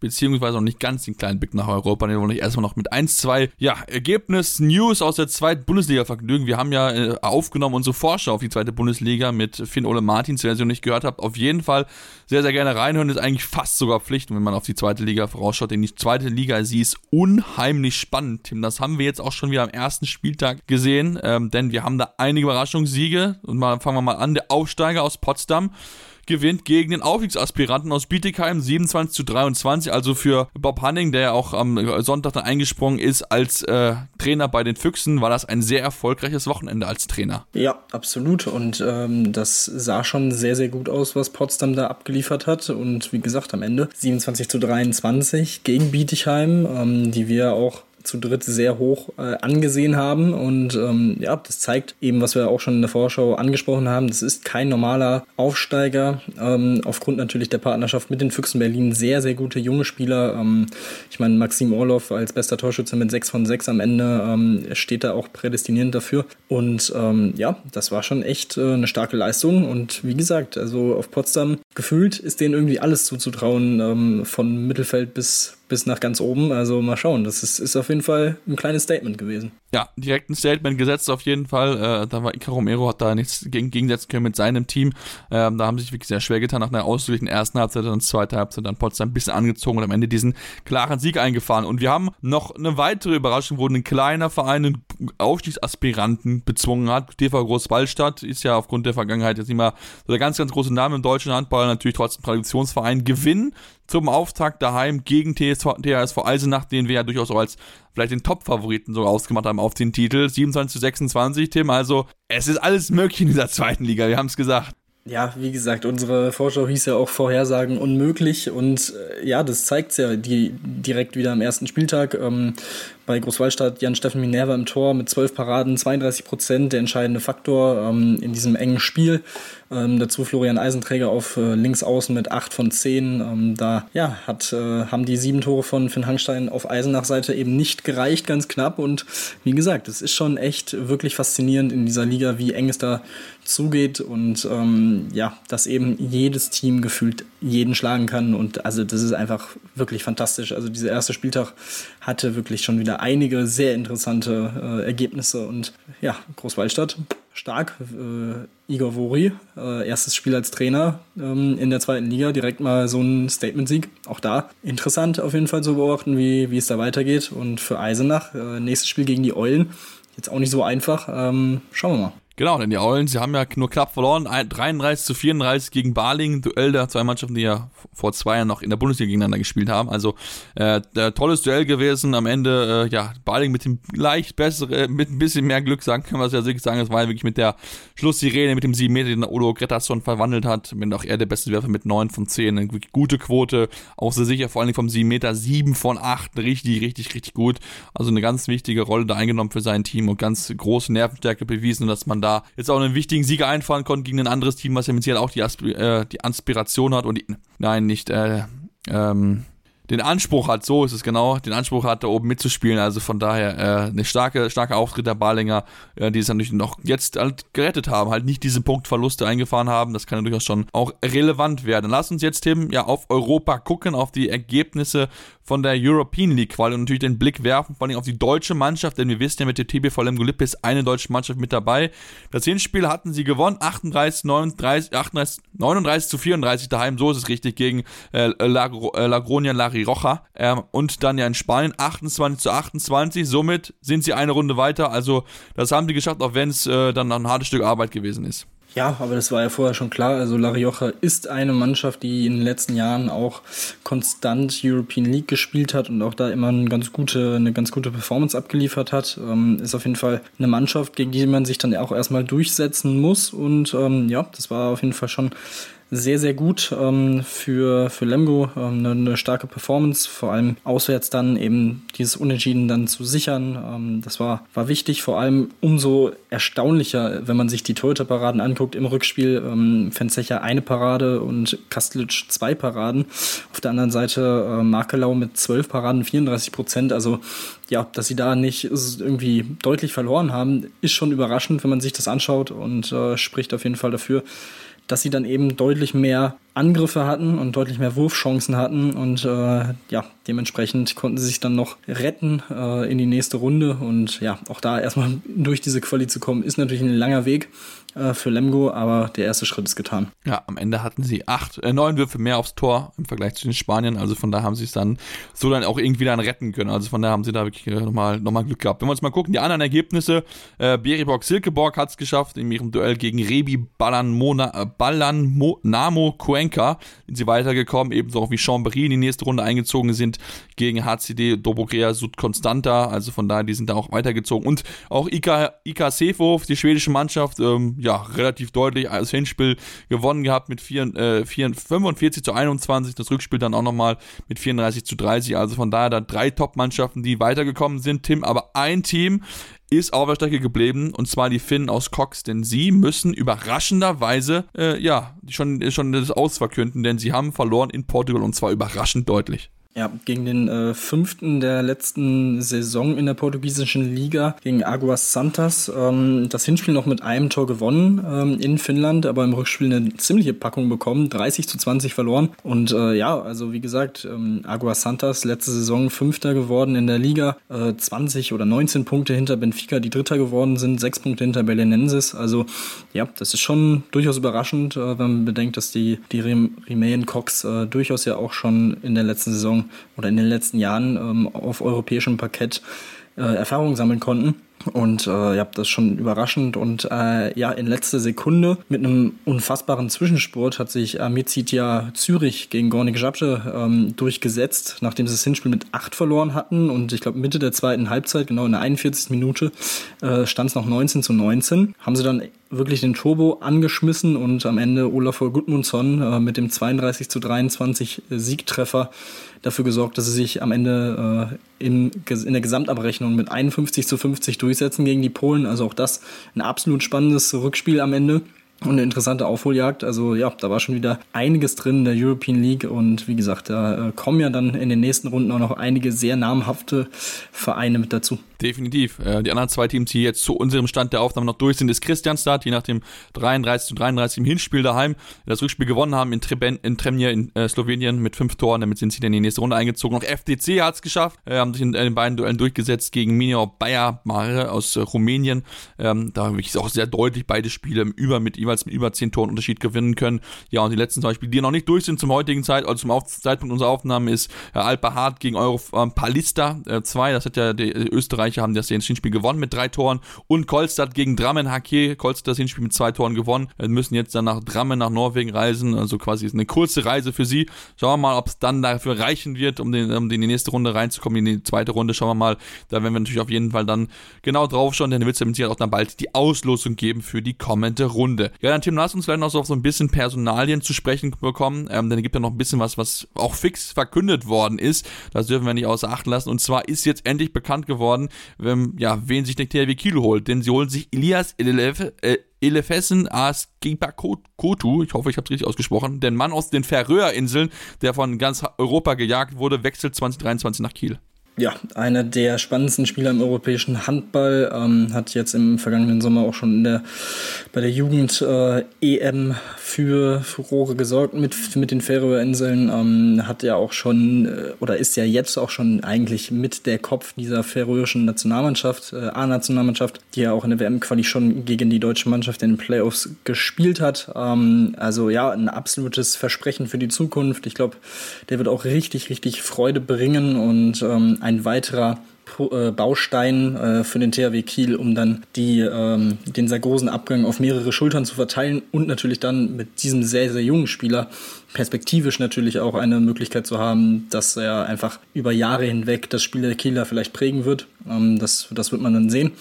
beziehungsweise noch nicht ganz den kleinen Blick nach Europa. Den wollen wir erstmal noch mit 1, 2, ja, Ergebnis-News aus der zweiten Bundesliga vergnügen. Wir haben ja äh, aufgenommen unsere Vorschau auf die zweite Bundesliga mit Finn Ole Martins, wer sie noch nicht gehört habt, auf jeden Fall sehr, sehr gerne reinhören. Ist eigentlich fast sogar Pflicht, wenn man auf die zweite Liga vorausschaut. Denn die zweite Liga, sie ist unheimlich spannend, Tim. Das haben wir jetzt auch schon wieder am ersten Spieltag gesehen, ähm, denn wir haben da einige Überraschungssiege. Und mal fangen wir mal an. Der Aufsteiger aus Potsdam gewinnt gegen den Aufstiegsaspiranten aus Bietigheim 27 zu 23. Also für Bob Hanning, der ja auch am Sonntag dann eingesprungen ist als äh, Trainer bei den Füchsen, war das ein sehr erfolgreiches Wochenende als Trainer. Ja, absolut. Und ähm, das sah schon sehr, sehr gut aus, was Potsdam da abgeliefert hat. Und wie gesagt, am Ende 27 zu 23 gegen Bietigheim, ähm, die wir auch zu dritt sehr hoch äh, angesehen haben. Und ähm, ja, das zeigt eben, was wir auch schon in der Vorschau angesprochen haben. Das ist kein normaler Aufsteiger. Ähm, aufgrund natürlich der Partnerschaft mit den Füchsen Berlin sehr, sehr gute junge Spieler. Ähm, ich meine, Maxim Orlov als bester Torschütze mit 6 von 6 am Ende ähm, steht da auch prädestinierend dafür. Und ähm, ja, das war schon echt äh, eine starke Leistung. Und wie gesagt, also auf Potsdam gefühlt ist denen irgendwie alles zuzutrauen, ähm, von Mittelfeld bis bis nach ganz oben. Also mal schauen. Das ist, ist auf jeden Fall ein kleines Statement gewesen. Ja, direkt ein Statement gesetzt auf jeden Fall. Äh, da war Ica Romero, hat da nichts gegen, gegensetzen können mit seinem Team. Ähm, da haben sich wirklich sehr schwer getan nach einer ausführlichen ersten Halbzeit, dann zweite Halbzeit, dann Potsdam ein bisschen angezogen und am Ende diesen klaren Sieg eingefahren. Und wir haben noch eine weitere Überraschung, wo ein kleiner Verein einen Aufstiegsaspiranten bezwungen hat. TV Großwallstadt ist ja aufgrund der Vergangenheit jetzt nicht mal so der ganz, ganz große Name im deutschen Handball, natürlich trotzdem Traditionsverein. Gewinn zum Auftakt daheim gegen TSV, TSV Eisenach, den wir ja durchaus auch als vielleicht den Top-Favoriten so ausgemacht haben auf den Titel. 27 zu 26, Tim. Also, es ist alles möglich in dieser zweiten Liga. Wir haben es gesagt. Ja, wie gesagt, unsere Vorschau hieß ja auch Vorhersagen unmöglich und äh, ja, das zeigt ja die, direkt wieder am ersten Spieltag. Ähm, bei Großwallstadt Jan-Steffen Minerva im Tor mit 12 Paraden, 32 Prozent, der entscheidende Faktor ähm, in diesem engen Spiel. Ähm, dazu Florian Eisenträger auf äh, links außen mit 8 von 10. Ähm, da ja, hat, äh, haben die sieben Tore von Finn Hangstein auf Eisenach-Seite eben nicht gereicht, ganz knapp. Und wie gesagt, es ist schon echt wirklich faszinierend in dieser Liga, wie eng es da zugeht und ähm, ja, dass eben jedes Team gefühlt jeden schlagen kann. Und also das ist einfach wirklich fantastisch. Also dieser erste Spieltag hatte wirklich schon wieder einige sehr interessante äh, Ergebnisse. Und ja, Großwallstadt stark. Äh, Igor Vori, äh, erstes Spiel als Trainer ähm, in der zweiten Liga, direkt mal so ein Statement-Sieg. Auch da interessant auf jeden Fall zu beobachten, wie, wie es da weitergeht. Und für Eisenach, äh, nächstes Spiel gegen die Eulen, jetzt auch nicht so einfach. Ähm, schauen wir mal. Genau, denn die Eulen, sie haben ja nur knapp verloren, 33 zu 34 gegen Baling, Duell der zwei Mannschaften, die ja vor zwei Jahren noch in der Bundesliga gegeneinander gespielt haben. Also äh, tolles Duell gewesen. Am Ende, äh, ja, Baling mit dem leicht bessere, mit ein bisschen mehr Glück, sagen kann man es ja sicher sagen. Das war ja wirklich mit der Schlusssirene, mit dem 7 Meter, den Odo Gretason verwandelt hat. Bin auch er der beste Werfer mit 9 von 10. Eine wirklich gute Quote. Auch sehr sicher, vor allem vom 7 Meter, 7 von 8. Richtig, richtig, richtig gut. Also eine ganz wichtige Rolle da eingenommen für sein Team und ganz große Nervenstärke bewiesen, dass man da jetzt auch einen wichtigen Sieger einfahren konnte gegen ein anderes Team, was ja mit Sicherheit auch die, Asp äh, die Aspiration hat und die, nein, nicht, äh, ähm, den Anspruch hat, so ist es genau, den Anspruch hat, da oben mitzuspielen. Also von daher äh, eine starke, starke Auftritt der Balinger, äh, die es natürlich noch jetzt halt gerettet haben, halt nicht diese Punktverluste eingefahren haben. Das kann ja durchaus schon auch relevant werden. Lass uns jetzt, Tim, ja auf Europa gucken, auf die Ergebnisse von der European League Quali und natürlich den Blick werfen, vor allem auf die deutsche Mannschaft, denn wir wissen ja mit der TBV Lemgo ist eine deutsche Mannschaft mit dabei. Das Hinspiel hatten sie gewonnen, 38, 39, 38, 39 zu 34 daheim, so ist es richtig, gegen äh, äh, Lagronia Lari Rocha ähm, und dann ja in Spanien 28 zu 28, somit sind sie eine Runde weiter, also das haben sie geschafft, auch wenn es äh, dann ein hartes Stück Arbeit gewesen ist. Ja, aber das war ja vorher schon klar. Also La Rioja ist eine Mannschaft, die in den letzten Jahren auch konstant European League gespielt hat und auch da immer eine ganz gute, eine ganz gute Performance abgeliefert hat. Ähm, ist auf jeden Fall eine Mannschaft, gegen die man sich dann auch erstmal durchsetzen muss. Und ähm, ja, das war auf jeden Fall schon sehr, sehr gut ähm, für, für Lemgo. Ähm, eine, starke Performance, vor allem auswärts dann eben dieses Unentschieden dann zu sichern. Ähm, das war, war wichtig, vor allem umso erstaunlicher, wenn man sich die Torhüter-Paraden anguckt im Rückspiel. Ähm, Fenzecher eine Parade und Kastlic zwei Paraden. Auf der anderen Seite äh, Markelau mit zwölf Paraden, 34 Prozent. Also ja, dass sie da nicht irgendwie deutlich verloren haben, ist schon überraschend, wenn man sich das anschaut und äh, spricht auf jeden Fall dafür, dass sie dann eben deutlich mehr Angriffe hatten und deutlich mehr Wurfchancen hatten und äh, ja, dementsprechend konnten sie sich dann noch retten äh, in die nächste Runde. Und ja, auch da erstmal <laughs> durch diese Quali zu kommen, ist natürlich ein langer Weg äh, für Lemgo, aber der erste Schritt ist getan. Ja, am Ende hatten sie acht, äh, neun Würfe mehr aufs Tor im Vergleich zu den Spaniern, also von daher haben sie es dann so dann auch irgendwie dann retten können, also von daher haben sie da wirklich äh, nochmal noch mal Glück gehabt. Wenn wir uns mal gucken, die anderen Ergebnisse, äh, Beriborg Silkeborg hat es geschafft in ihrem Duell gegen Rebi Ballan Mona, äh, Cuenca. Sind sie weitergekommen, ebenso auch wie Chambéry in die nächste Runde eingezogen sind gegen HCD Dobogrea Sud Constanta, also von daher, die sind da auch weitergezogen. Und auch Ika, Ika Sefov, die schwedische Mannschaft, ähm, ja, relativ deutlich als Hinspiel gewonnen gehabt mit 4, äh, 4, 45 zu 21, das Rückspiel dann auch nochmal mit 34 zu 30, also von daher da drei Top-Mannschaften, die weitergekommen sind, Tim, aber ein Team ist auf der Strecke geblieben und zwar die Finnen aus Cox, denn sie müssen überraschenderweise äh, ja schon, schon das Ausverkünden, denn sie haben verloren in Portugal und zwar überraschend deutlich. Ja, gegen den äh, fünften der letzten Saison in der portugiesischen Liga, gegen Aguas Santas. Ähm, das Hinspiel noch mit einem Tor gewonnen ähm, in Finnland, aber im Rückspiel eine ziemliche Packung bekommen, 30 zu 20 verloren. Und äh, ja, also wie gesagt, ähm, Aguas Santas letzte Saison Fünfter geworden in der Liga, äh, 20 oder 19 Punkte hinter Benfica, die Dritter geworden sind, sechs Punkte hinter Belenenses. Also ja, das ist schon durchaus überraschend, äh, wenn man bedenkt, dass die, die Remain Cox äh, durchaus ja auch schon in der letzten Saison oder in den letzten Jahren ähm, auf europäischem Parkett äh, Erfahrungen sammeln konnten. Und äh, ja, das ist schon überraschend. Und äh, ja, in letzter Sekunde mit einem unfassbaren Zwischenspurt hat sich Amizitia Zürich gegen Gornik Żabce ähm, durchgesetzt, nachdem sie das Hinspiel mit 8 verloren hatten. Und ich glaube, Mitte der zweiten Halbzeit, genau in der 41. Minute, äh, stand es noch 19 zu 19. Haben sie dann wirklich den Turbo angeschmissen und am Ende Olafur Gudmundsson äh, mit dem 32 zu 23 Siegtreffer dafür gesorgt, dass sie sich am Ende äh, in, in der Gesamtabrechnung mit 51 zu 50 durchsetzen gegen die Polen. Also auch das ein absolut spannendes Rückspiel am Ende und eine interessante Aufholjagd. Also ja, da war schon wieder einiges drin in der European League und wie gesagt, da äh, kommen ja dann in den nächsten Runden auch noch einige sehr namhafte Vereine mit dazu. Definitiv. Äh, die anderen zwei Teams, die jetzt zu unserem Stand der Aufnahme noch durch sind, ist Christianstad, die nach dem 33 zu 33 im Hinspiel daheim das Rückspiel gewonnen haben in, Treben, in Tremje in äh, Slowenien mit fünf Toren. Damit sind sie dann in die nächste Runde eingezogen. Auch FDC hat es geschafft, äh, haben sich in, in, den beiden Duellen durchgesetzt gegen Minio Bayer Mare aus äh, Rumänien. Ähm, da wirklich auch sehr deutlich beide Spiele über, mit jeweils mit über zehn Toren Unterschied gewinnen können. Ja, und die letzten zwei Spiele, die noch nicht durch sind zum heutigen Zeit, also zum Auf Zeitpunkt unserer Aufnahme, ist äh, Alpa Hart gegen Euro äh, Palista 2. das hat ja der Österreich Österreicher haben das Hinspiel gewonnen mit drei Toren und Kolstadt gegen Drammen Hake. Kolstadt das Hinspiel mit zwei Toren gewonnen. Wir müssen jetzt dann nach Drammen, nach Norwegen reisen. Also quasi ist eine kurze Reise für sie. Schauen wir mal, ob es dann dafür reichen wird, um, den, um in die nächste Runde reinzukommen. In die zweite Runde schauen wir mal. Da werden wir natürlich auf jeden Fall dann genau drauf schauen, denn da wird es ja mit Sicherheit auch dann bald die Auslosung geben für die kommende Runde. Ja, dann Tim, lass uns vielleicht noch so auf so ein bisschen Personalien zu sprechen bekommen. Ähm, denn es gibt ja noch ein bisschen was, was auch fix verkündet worden ist. Das dürfen wir nicht außer Acht lassen. Und zwar ist jetzt endlich bekannt geworden, ähm, ja, wen sich der THW Kiel holt. Denn sie holen sich Elias Elef, äh, Elefessen Kotu, ich hoffe, ich habe es richtig ausgesprochen, den Mann aus den Färöerinseln, der von ganz Europa gejagt wurde, wechselt 2023 nach Kiel. Ja, einer der spannendsten Spieler im europäischen Handball, ähm, hat jetzt im vergangenen Sommer auch schon in der, bei der Jugend äh, EM für Furore gesorgt mit, mit den Färöerinseln. Ähm, hat ja auch schon äh, oder ist ja jetzt auch schon eigentlich mit der Kopf dieser färöischen Nationalmannschaft, äh, A-Nationalmannschaft, die ja auch in der WM-Quali schon gegen die deutsche Mannschaft in den Playoffs gespielt hat. Ähm, also ja, ein absolutes Versprechen für die Zukunft. Ich glaube, der wird auch richtig, richtig Freude bringen und ähm, ein weiterer äh, Baustein äh, für den THW Kiel, um dann die, ähm, den Sargosen-Abgang auf mehrere Schultern zu verteilen und natürlich dann mit diesem sehr, sehr jungen Spieler perspektivisch natürlich auch eine Möglichkeit zu haben, dass er einfach über Jahre hinweg das Spiel der Kieler vielleicht prägen wird. Ähm, das, das wird man dann sehen.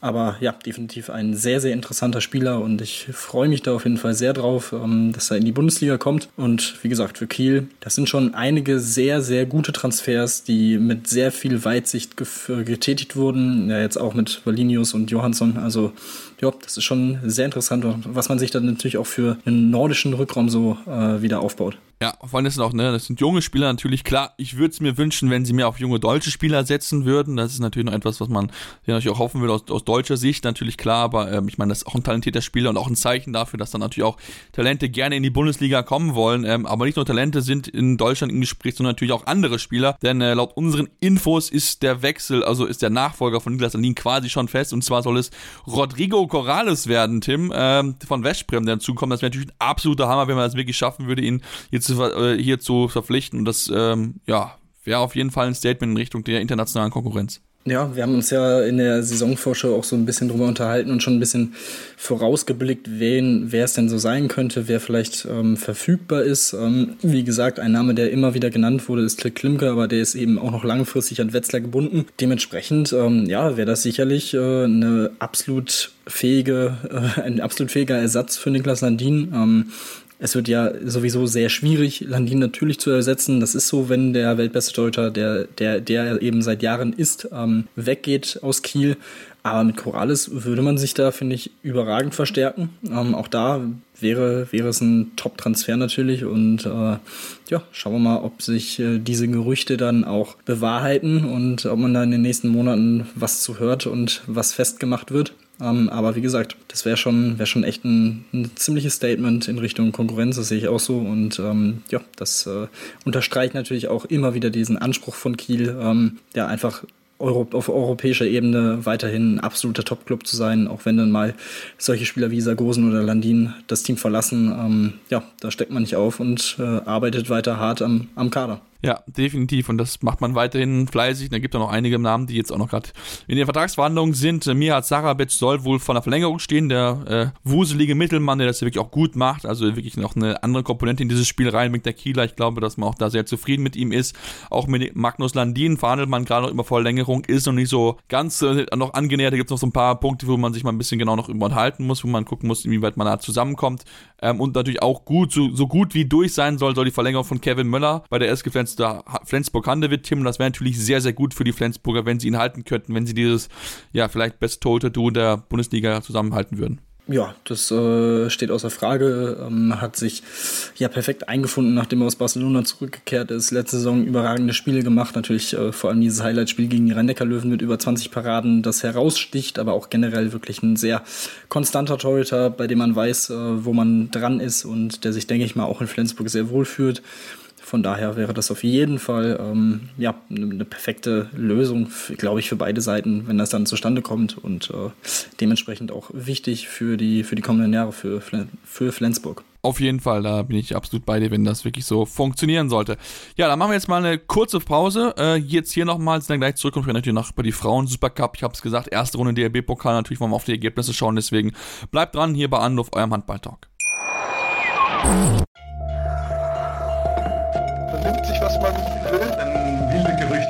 Aber ja, definitiv ein sehr, sehr interessanter Spieler und ich freue mich da auf jeden Fall sehr drauf, ähm, dass er in die Bundesliga kommt. Und wie gesagt, für Kiel, das sind schon einige sehr, sehr gute Transfers, die mit sehr viel Weitsicht getätigt wurden. Ja, jetzt auch mit Valinius und Johansson. Also ja, das ist schon sehr interessant, was man sich dann natürlich auch für einen nordischen Rückraum so äh, wieder aufbaut. Ja, vor allem ist auch, ne, das sind junge Spieler natürlich. Klar, ich würde es mir wünschen, wenn sie mehr auf junge deutsche Spieler setzen würden. Das ist natürlich noch etwas, was man ja natürlich auch hoffen würde aus, aus deutscher Sicht, natürlich klar. Aber ähm, ich meine, das ist auch ein talentierter Spieler und auch ein Zeichen dafür, dass dann natürlich auch Talente gerne in die Bundesliga kommen wollen. Ähm, aber nicht nur Talente sind in Deutschland im Gespräch, sondern natürlich auch andere Spieler. Denn äh, laut unseren Infos ist der Wechsel, also ist der Nachfolger von Niklas Alin quasi schon fest. Und zwar soll es Rodrigo Corrales werden, Tim, ähm, von Westbrem, der dazukommt. Das wäre natürlich ein absoluter Hammer, wenn man das wirklich schaffen würde, ihn jetzt zu, äh, hier zu verpflichten. Und das, ähm, ja, wäre auf jeden Fall ein Statement in Richtung der internationalen Konkurrenz. Ja, wir haben uns ja in der Saisonvorschau auch so ein bisschen drüber unterhalten und schon ein bisschen vorausgeblickt, wen, wer es denn so sein könnte, wer vielleicht ähm, verfügbar ist. Ähm, wie gesagt, ein Name, der immer wieder genannt wurde, ist Klick Klimke, aber der ist eben auch noch langfristig an Wetzlar gebunden. Dementsprechend, ähm, ja, wäre das sicherlich äh, eine absolut fähige, äh, ein absolut fähiger Ersatz für Niklas Landin. Es wird ja sowieso sehr schwierig, Landin natürlich zu ersetzen. Das ist so, wenn der weltbeste Torhüter, der, der, der eben seit Jahren ist, ähm, weggeht aus Kiel. Aber mit Corrales würde man sich da, finde ich, überragend verstärken. Ähm, auch da wäre, wäre es ein Top-Transfer natürlich. Und äh, ja, schauen wir mal, ob sich äh, diese Gerüchte dann auch bewahrheiten und ob man da in den nächsten Monaten was zu hört und was festgemacht wird. Ähm, aber wie gesagt, das wäre schon, wär schon echt ein, ein, ziemliches Statement in Richtung Konkurrenz, das sehe ich auch so. Und ähm, ja, das äh, unterstreicht natürlich auch immer wieder diesen Anspruch von Kiel, ähm, ja, einfach auf europäischer Ebene weiterhin ein absoluter Top-Club zu sein, auch wenn dann mal solche Spieler wie Sargosen oder Landin das Team verlassen. Ähm, ja, da steckt man nicht auf und äh, arbeitet weiter hart am, am Kader. Ja, definitiv. Und das macht man weiterhin fleißig. Da gibt es noch einige Namen, die jetzt auch noch gerade in den Vertragsverhandlungen sind. Mihat Sarabec soll wohl vor einer Verlängerung stehen. Der äh, wuselige Mittelmann, der das wirklich auch gut macht. Also wirklich noch eine andere Komponente in dieses Spiel reinbringt, der Kieler. Ich glaube, dass man auch da sehr zufrieden mit ihm ist. Auch mit Magnus Landin verhandelt man gerade noch über Verlängerung. Ist noch nicht so ganz äh, noch angenähert. Da gibt es noch so ein paar Punkte, wo man sich mal ein bisschen genau noch unterhalten muss, wo man gucken muss, inwieweit man da zusammenkommt. Ähm, und natürlich auch gut, so, so, gut wie durch sein soll, soll die Verlängerung von Kevin Möller bei der SG Flensburg-Handewitt, Tim. Das wäre natürlich sehr, sehr gut für die Flensburger, wenn sie ihn halten könnten, wenn sie dieses, ja, vielleicht best tote Duo der Bundesliga zusammenhalten würden. Ja, das äh, steht außer Frage. Ähm, hat sich ja perfekt eingefunden, nachdem er aus Barcelona zurückgekehrt ist. Letzte Saison überragende Spiele gemacht. Natürlich äh, vor allem dieses Highlight-Spiel gegen die Rhein-Neckar-Löwen mit über 20 Paraden, das heraussticht, aber auch generell wirklich ein sehr konstanter Torhüter, bei dem man weiß, äh, wo man dran ist und der sich, denke ich mal, auch in Flensburg sehr wohl fühlt. Von daher wäre das auf jeden Fall ähm, ja, eine perfekte Lösung, glaube ich, für beide Seiten, wenn das dann zustande kommt und äh, dementsprechend auch wichtig für die, für die kommenden Jahre für, für Flensburg. Auf jeden Fall, da bin ich absolut bei dir, wenn das wirklich so funktionieren sollte. Ja, dann machen wir jetzt mal eine kurze Pause. Äh, jetzt hier nochmal, sind dann gleich zurück und wir natürlich noch über die Frauen Supercup. Ich habe es gesagt, erste Runde DRB-Pokal. Natürlich wollen wir auf die Ergebnisse schauen. Deswegen bleibt dran hier bei Anruf, eurem Handball-Talk.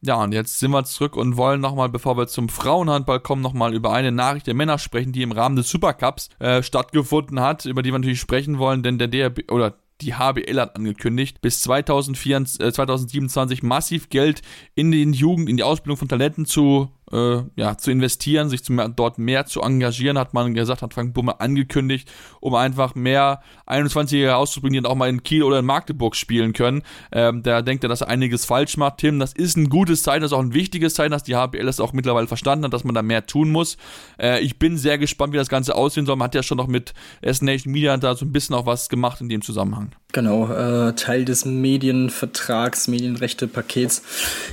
Ja, und jetzt sind wir zurück und wollen nochmal, bevor wir zum Frauenhandball kommen, nochmal über eine Nachricht der Männer sprechen, die im Rahmen des Supercups äh, stattgefunden hat, über die wir natürlich sprechen wollen, denn der DRB oder die HBL hat angekündigt, bis 2024, äh, 2027 massiv Geld in den Jugend, in die Ausbildung von Talenten zu äh, ja, zu investieren, sich zu, dort mehr zu engagieren, hat man gesagt, hat Frank Bumme angekündigt, um einfach mehr 21-Jährige auszubringen, die dann auch mal in Kiel oder in Magdeburg spielen können. Ähm, da denkt er, dass er einiges falsch macht. Tim, das ist ein gutes Zeichen, das ist auch ein wichtiges Zeichen, dass die HBL es auch mittlerweile verstanden hat, dass man da mehr tun muss. Äh, ich bin sehr gespannt, wie das Ganze aussehen soll. Man hat ja schon noch mit S Nation Media da so ein bisschen auch was gemacht in dem Zusammenhang. Genau, äh, Teil des Medienvertrags, Medienrechte-Pakets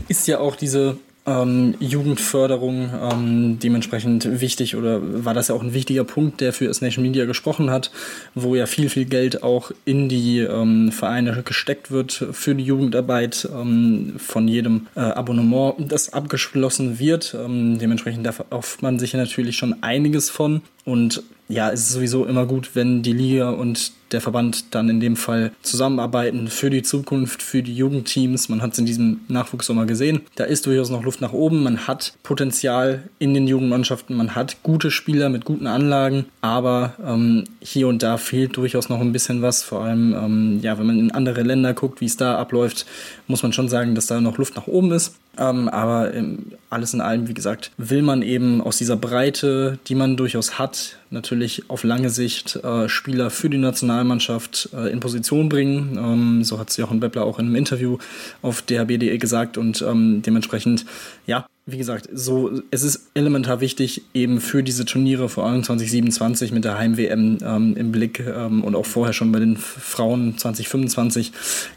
ist ja auch diese ähm, Jugendförderung ähm, dementsprechend wichtig oder war das ja auch ein wichtiger Punkt, der für Nation Media gesprochen hat, wo ja viel, viel Geld auch in die ähm, Vereine gesteckt wird für die Jugendarbeit ähm, von jedem äh, Abonnement, das abgeschlossen wird. Ähm, dementsprechend darf man sich natürlich schon einiges von und ja, es ist sowieso immer gut, wenn die Liga und der Verband dann in dem Fall zusammenarbeiten für die Zukunft, für die Jugendteams. Man hat es in diesem Nachwuchssommer gesehen. Da ist durchaus noch Luft nach oben. Man hat Potenzial in den Jugendmannschaften. Man hat gute Spieler mit guten Anlagen. Aber ähm, hier und da fehlt durchaus noch ein bisschen was. Vor allem, ähm, ja, wenn man in andere Länder guckt, wie es da abläuft, muss man schon sagen, dass da noch Luft nach oben ist. Ähm, aber ähm, alles in allem, wie gesagt, will man eben aus dieser Breite, die man durchaus hat, natürlich auf lange Sicht äh, Spieler für die Nationalmannschaft äh, in Position bringen. Ähm, so hat es Jochen Beppler auch in einem Interview auf dhb.de gesagt und ähm, dementsprechend, ja, wie gesagt, so, es ist elementar wichtig, eben für diese Turniere, vor allem 2027 mit der Heim-WM ähm, im Blick ähm, und auch vorher schon bei den Frauen 2025,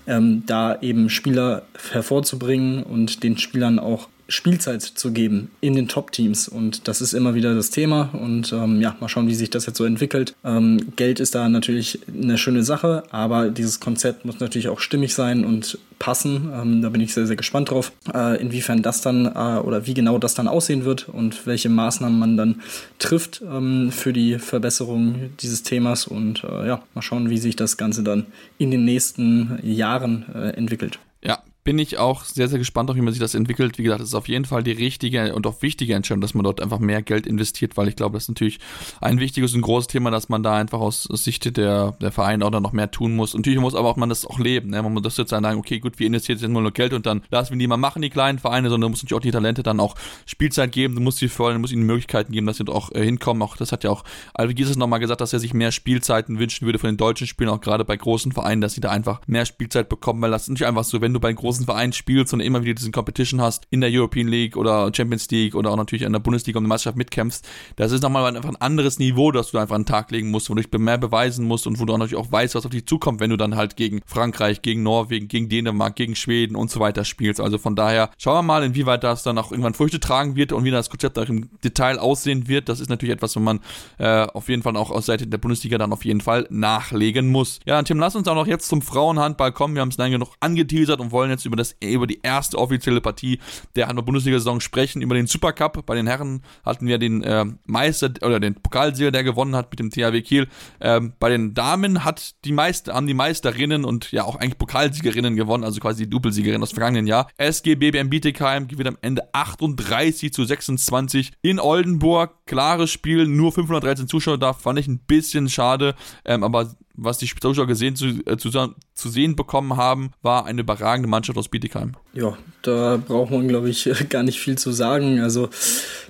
ähm, da eben Spieler hervorzubringen und den Spielern auch Spielzeit zu geben in den Top-Teams. Und das ist immer wieder das Thema. Und ähm, ja, mal schauen, wie sich das jetzt so entwickelt. Ähm, Geld ist da natürlich eine schöne Sache, aber dieses Konzept muss natürlich auch stimmig sein und passen. Ähm, da bin ich sehr, sehr gespannt drauf, äh, inwiefern das dann äh, oder wie genau das dann aussehen wird und welche Maßnahmen man dann trifft ähm, für die Verbesserung dieses Themas. Und äh, ja, mal schauen, wie sich das Ganze dann in den nächsten Jahren äh, entwickelt. Ja, bin ich auch sehr, sehr gespannt, auch wie man sich das entwickelt. Wie gesagt, es ist auf jeden Fall die richtige und auch wichtige Entscheidung, dass man dort einfach mehr Geld investiert, weil ich glaube, das ist natürlich ein wichtiges und großes Thema, dass man da einfach aus Sicht der, der Vereine auch noch mehr tun muss. Natürlich muss aber auch man das auch leben. Ne? Man muss das jetzt sagen, okay, gut, wir investieren jetzt nur noch Geld und dann lassen wir die mal machen, die kleinen Vereine, sondern du musst natürlich auch die Talente dann auch Spielzeit geben, du musst sie fördern, du musst ihnen Möglichkeiten geben, dass sie dort auch äh, hinkommen. Auch das hat ja auch Alvi Gieses nochmal gesagt, dass er sich mehr Spielzeiten wünschen würde von den deutschen Spielen, auch gerade bei großen Vereinen, dass sie da einfach mehr Spielzeit bekommen, weil das ist nicht einfach so, wenn du bei großen Vereinen spielst und immer wieder diesen Competition hast in der European League oder Champions League oder auch natürlich in der Bundesliga um die Meisterschaft mitkämpfst, das ist nochmal einfach ein anderes Niveau, das du einfach an den Tag legen musst, wo du dich mehr beweisen musst und wo du auch natürlich auch weißt, was auf dich zukommt, wenn du dann halt gegen Frankreich, gegen Norwegen, gegen Dänemark, gegen Schweden und so weiter spielst. Also von daher schauen wir mal, inwieweit das dann auch irgendwann Früchte tragen wird und wie das Konzept auch im Detail aussehen wird. Das ist natürlich etwas, wo man äh, auf jeden Fall auch aus Seite der Bundesliga dann auf jeden Fall nachlegen muss. Ja, Tim, lass uns auch noch jetzt zum Frauenhandball kommen. Wir haben es lange genug angeteasert und wollen jetzt über das über die erste offizielle Partie der Handball-Bundesliga-Saison sprechen, über den Supercup. Bei den Herren hatten wir den äh, Meister oder den Pokalsieger, der gewonnen hat mit dem THW Kiel. Ähm, bei den Damen hat die Meister, haben die Meisterinnen und ja auch eigentlich Pokalsiegerinnen gewonnen, also quasi die Doppelsiegerin aus vergangenen Jahr. SG BBM Bietigheim gewinnt am Ende 38 zu 26 in Oldenburg. Klares Spiel, nur 513 Zuschauer da, fand ich ein bisschen schade, ähm, aber was die Zuschauer gesehen zu, äh, zu, zu sehen bekommen haben, war eine überragende Mannschaft aus Bietigheim. Ja, da braucht man, glaube ich, <laughs> gar nicht viel zu sagen. Also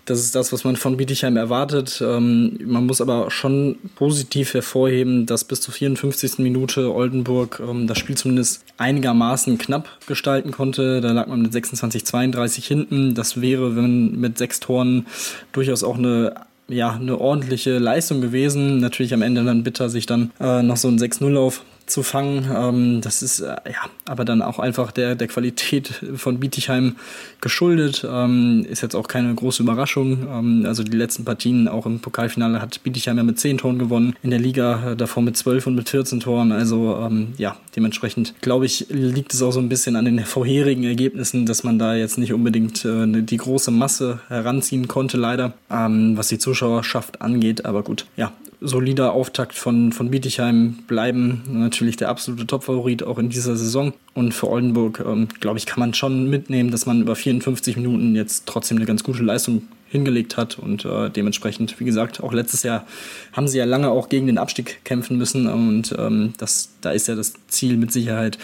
das ist das, was man von Bietigheim erwartet. Ähm, man muss aber schon positiv hervorheben, dass bis zur 54. Minute Oldenburg ähm, das Spiel zumindest einigermaßen knapp gestalten konnte. Da lag man mit 26-32 hinten. Das wäre, wenn mit sechs Toren durchaus auch eine ja, eine ordentliche Leistung gewesen. Natürlich am Ende dann bitter, sich dann äh, noch so ein 6-0-Lauf zu fangen. Ähm, das ist äh, ja aber dann auch einfach der, der Qualität von Bietigheim geschuldet. Ähm, ist jetzt auch keine große Überraschung. Ähm, also die letzten Partien, auch im Pokalfinale, hat Bietigheim ja mit 10 Toren gewonnen. In der Liga äh, davor mit 12 und mit 14 Toren. Also ähm, ja, dementsprechend glaube ich, liegt es auch so ein bisschen an den vorherigen Ergebnissen, dass man da jetzt nicht unbedingt äh, die große Masse heranziehen konnte, leider, ähm, was die Zuschauerschaft angeht. Aber gut, ja, solider Auftakt von, von Bietigheim bleiben natürlich der absolute Topfavorit auch in dieser Saison. Und für Oldenburg, ähm, glaube ich, kann man schon mitnehmen, dass man über 54 Minuten jetzt trotzdem eine ganz gute Leistung hingelegt hat und äh, dementsprechend, wie gesagt, auch letztes Jahr haben sie ja lange auch gegen den Abstieg kämpfen müssen und ähm, das, da ist ja das Ziel mit Sicherheit,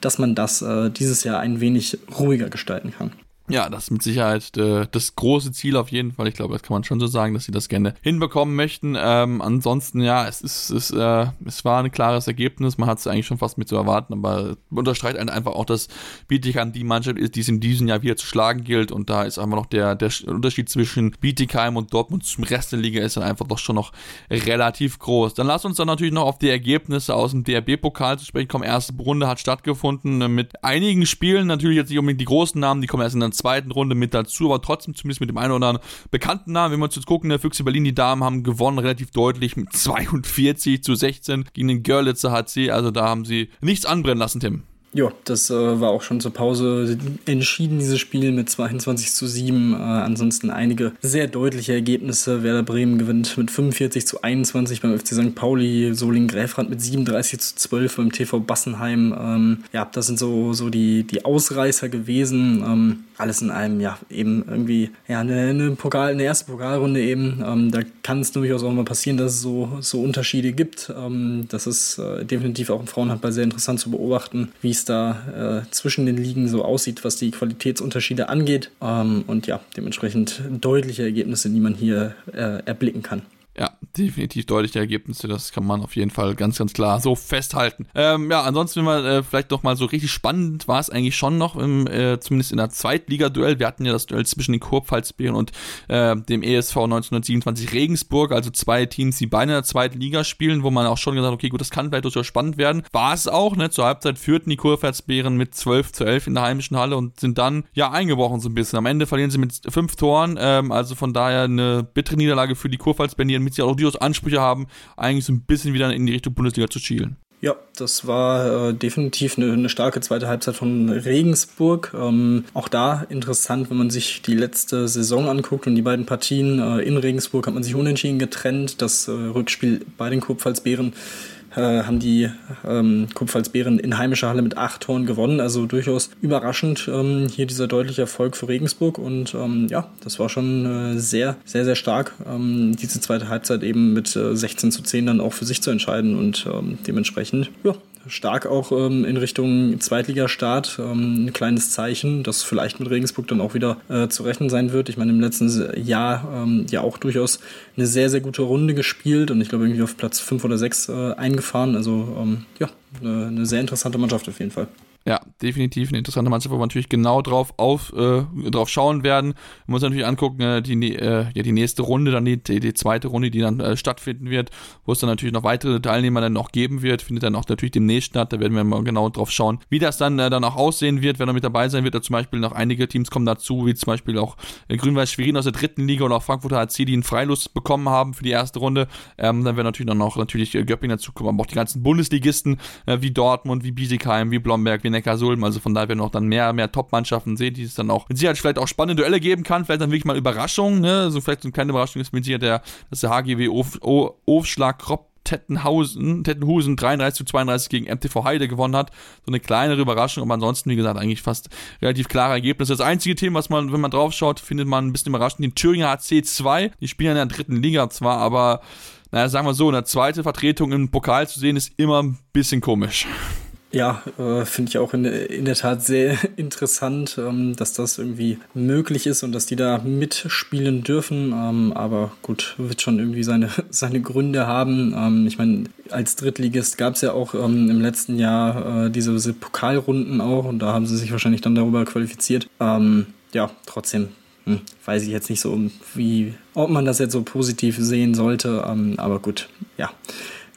dass man das äh, dieses Jahr ein wenig ruhiger gestalten kann. Ja, das ist mit Sicherheit äh, das große Ziel auf jeden Fall. Ich glaube, das kann man schon so sagen, dass sie das gerne hinbekommen möchten. Ähm, ansonsten, ja, es ist, es, äh, es war ein klares Ergebnis. Man hat es eigentlich schon fast mit zu erwarten, aber unterstreicht einfach auch, dass Bietigheim die Mannschaft ist, die es in diesem Jahr wieder zu schlagen gilt. Und da ist einfach noch der, der Unterschied zwischen Bietigheim und Dortmund zum Rest der Liga ist dann einfach doch schon noch relativ groß. Dann lass uns dann natürlich noch auf die Ergebnisse aus dem DRB-Pokal zu sprechen kommen. Erste Runde hat stattgefunden mit einigen Spielen, natürlich jetzt nicht unbedingt die großen Namen, die kommen erst in der zweiten Runde mit dazu, aber trotzdem zumindest mit dem einen oder anderen bekannten Namen. Wenn wir uns jetzt gucken, der Füchse Berlin, die Damen haben gewonnen, relativ deutlich mit <laughs> 42 zu 16 gegen den Görlitzer HC. Also da haben sie nichts anbrennen lassen, Tim. Ja, das äh, war auch schon zur Pause entschieden, dieses Spiel mit 22 zu 7. Äh, ansonsten einige sehr deutliche Ergebnisse. Werder Bremen gewinnt mit 45 zu 21 beim FC St. Pauli, Soling Gräfrand mit 37 zu 12 beim TV Bassenheim. Ähm, ja, das sind so, so die, die Ausreißer gewesen. Ähm, alles in einem, ja, eben irgendwie, ja, eine, eine Pokal, eine erste Pokalrunde eben. Ähm, da kann es durchaus auch mal passieren, dass es so, so Unterschiede gibt. Ähm, das ist äh, definitiv auch im Frauenhandball sehr interessant zu beobachten, wie es da äh, zwischen den Ligen so aussieht, was die Qualitätsunterschiede angeht. Ähm, und ja, dementsprechend deutliche Ergebnisse, die man hier äh, erblicken kann. Ja, definitiv deutliche Ergebnisse, das kann man auf jeden Fall ganz, ganz klar so festhalten. Ähm, ja, ansonsten, wenn wir äh, vielleicht noch mal so richtig spannend war es eigentlich schon noch, im, äh, zumindest in der Zweitliga-Duell. Wir hatten ja das Duell zwischen den Kurpfalzbären und äh, dem ESV 1927 Regensburg, also zwei Teams, die beide in der zweiten Liga spielen, wo man auch schon gesagt hat, okay, gut, das kann vielleicht durchaus spannend werden. War es auch, ne? Zur Halbzeit führten die Kurpfalzbären mit 12 zu 11 in der heimischen Halle und sind dann, ja, eingebrochen so ein bisschen. Am Ende verlieren sie mit fünf Toren, ähm, also von daher eine bittere Niederlage für die Kurpfalzbären, damit sie auch durchaus Ansprüche haben, eigentlich so ein bisschen wieder in die Richtung Bundesliga zu schielen. Ja, das war äh, definitiv eine, eine, starke zweite Halbzeit von Regensburg. Ähm, auch da interessant, wenn man sich die letzte Saison anguckt und die beiden Partien äh, in Regensburg hat man sich unentschieden getrennt. Das äh, Rückspiel bei den Kurpfalzbären haben die ähm, Kupfalsbären in heimischer Halle mit acht Toren gewonnen. Also durchaus überraschend ähm, hier dieser deutliche Erfolg für Regensburg. Und ähm, ja, das war schon äh, sehr, sehr, sehr stark, ähm, diese zweite Halbzeit eben mit äh, 16 zu 10 dann auch für sich zu entscheiden. Und ähm, dementsprechend, ja, stark auch ähm, in Richtung Zweitligastart. Ähm, ein kleines Zeichen, das vielleicht mit Regensburg dann auch wieder äh, zu rechnen sein wird. Ich meine, im letzten Jahr ähm, ja auch durchaus eine sehr, sehr gute Runde gespielt und ich glaube irgendwie auf Platz 5 oder 6 äh, eingefahren. Also ähm, ja, eine, eine sehr interessante Mannschaft auf jeden Fall. Ja, definitiv eine interessante Mannschaft, wo wir natürlich genau drauf auf äh, drauf schauen werden. Man muss natürlich angucken, äh, die, äh, ja, die nächste Runde, dann die, die, zweite Runde, die dann äh, stattfinden wird, wo es dann natürlich noch weitere Teilnehmer dann noch geben wird, findet dann auch natürlich demnächst statt. Da werden wir mal genau drauf schauen, wie das dann äh, dann auch aussehen wird, wer noch mit dabei sein wird. Da zum Beispiel noch einige Teams kommen dazu, wie zum Beispiel auch äh, Grün-Weiß Schwerin aus der dritten Liga oder auch Frankfurter HC, die einen Freilust bekommen haben für die erste Runde. Ähm, dann werden natürlich dann noch natürlich äh, Göpping dazu kommen, aber auch die ganzen Bundesligisten wie Dortmund, wie Biesigheim, wie Blomberg, wie Neckarsulm. Also von daher werden wir auch dann mehr, mehr Top-Mannschaften sehen, die es dann auch mit Sicherheit vielleicht auch spannende Duelle geben kann. Vielleicht dann wirklich mal Überraschungen. Ne? Also vielleicht so eine kleine Überraschung ist mit Sicherheit der, dass der HGW Aufschlag Kropp Tettenhausen, Tettenhusen 33 zu 32 gegen MTV Heide gewonnen hat. So eine kleinere Überraschung, aber ansonsten, wie gesagt, eigentlich fast relativ klare Ergebnisse. Das einzige Thema, was man, wenn man drauf schaut, findet man ein bisschen überraschend, den Thüringer HC 2. Die spielen in der dritten Liga zwar, aber naja, sagen wir so, eine zweite Vertretung im Pokal zu sehen, ist immer ein bisschen komisch. Ja, äh, finde ich auch in, in, der Tat sehr <laughs> interessant, ähm, dass das irgendwie möglich ist und dass die da mitspielen dürfen. Ähm, aber gut, wird schon irgendwie seine, <laughs> seine Gründe haben. Ähm, ich meine, als Drittligist gab es ja auch ähm, im letzten Jahr äh, diese, diese, Pokalrunden auch und da haben sie sich wahrscheinlich dann darüber qualifiziert. Ähm, ja, trotzdem hm, weiß ich jetzt nicht so, wie, ob man das jetzt so positiv sehen sollte. Ähm, aber gut, ja,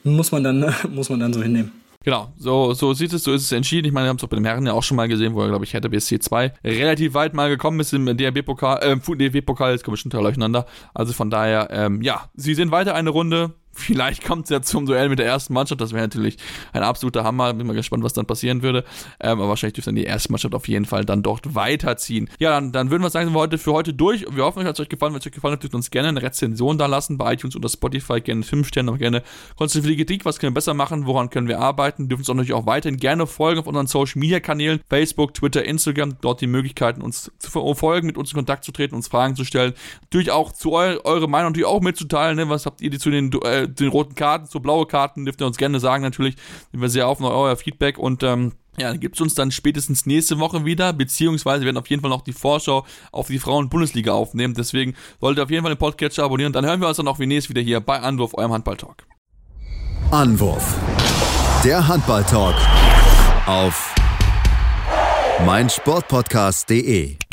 muss man dann, <laughs> muss man dann so hinnehmen. Genau, so, so sieht es, so ist es entschieden. Ich meine, wir haben es auch bei den Herren ja auch schon mal gesehen, wo er, glaube ich, hätte BSC 2 relativ weit mal gekommen ist im DRB-Pokal, äh, DRB-Pokal, jetzt kommen wir schon durcheinander. Also von daher, ähm, ja, sie sind weiter eine Runde. Vielleicht kommt es ja zum Duell mit der ersten Mannschaft. Das wäre natürlich ein absoluter Hammer. Bin mal gespannt, was dann passieren würde. Ähm, aber wahrscheinlich dürfte dann die erste Mannschaft auf jeden Fall dann dort weiterziehen. Ja, dann, dann würden wir sagen, sind wir heute für heute durch. Wir hoffen, euch hat es euch gefallen. Wenn es euch gefallen hat, dürft ihr uns gerne eine Rezension da lassen bei iTunes oder Spotify. Gerne 5 Sterne, aber gerne konstruktive Kritik. Was können wir besser machen? Woran können wir arbeiten? Dürfen uns auch natürlich auch weiterhin gerne folgen auf unseren Social Media Kanälen. Facebook, Twitter, Instagram. Dort die Möglichkeiten, uns zu folgen, mit uns in Kontakt zu treten, uns Fragen zu stellen. Natürlich auch zu eu eure Meinung natürlich auch mitzuteilen. Ne? Was habt ihr zu den den roten Karten, so blaue Karten, dürft ihr uns gerne sagen natürlich. Wir sehr auf euer Feedback und ähm, ja, dann gibt's uns dann spätestens nächste Woche wieder, beziehungsweise wir werden auf jeden Fall noch die Vorschau auf die Frauen-Bundesliga aufnehmen. Deswegen solltet ihr auf jeden Fall den Podcast abonnieren. Dann hören wir uns dann auch wie nächstes wieder hier bei Anwurf, eurem Handball-Talk. Anwurf. Der Handball-Talk auf meinsportpodcast.de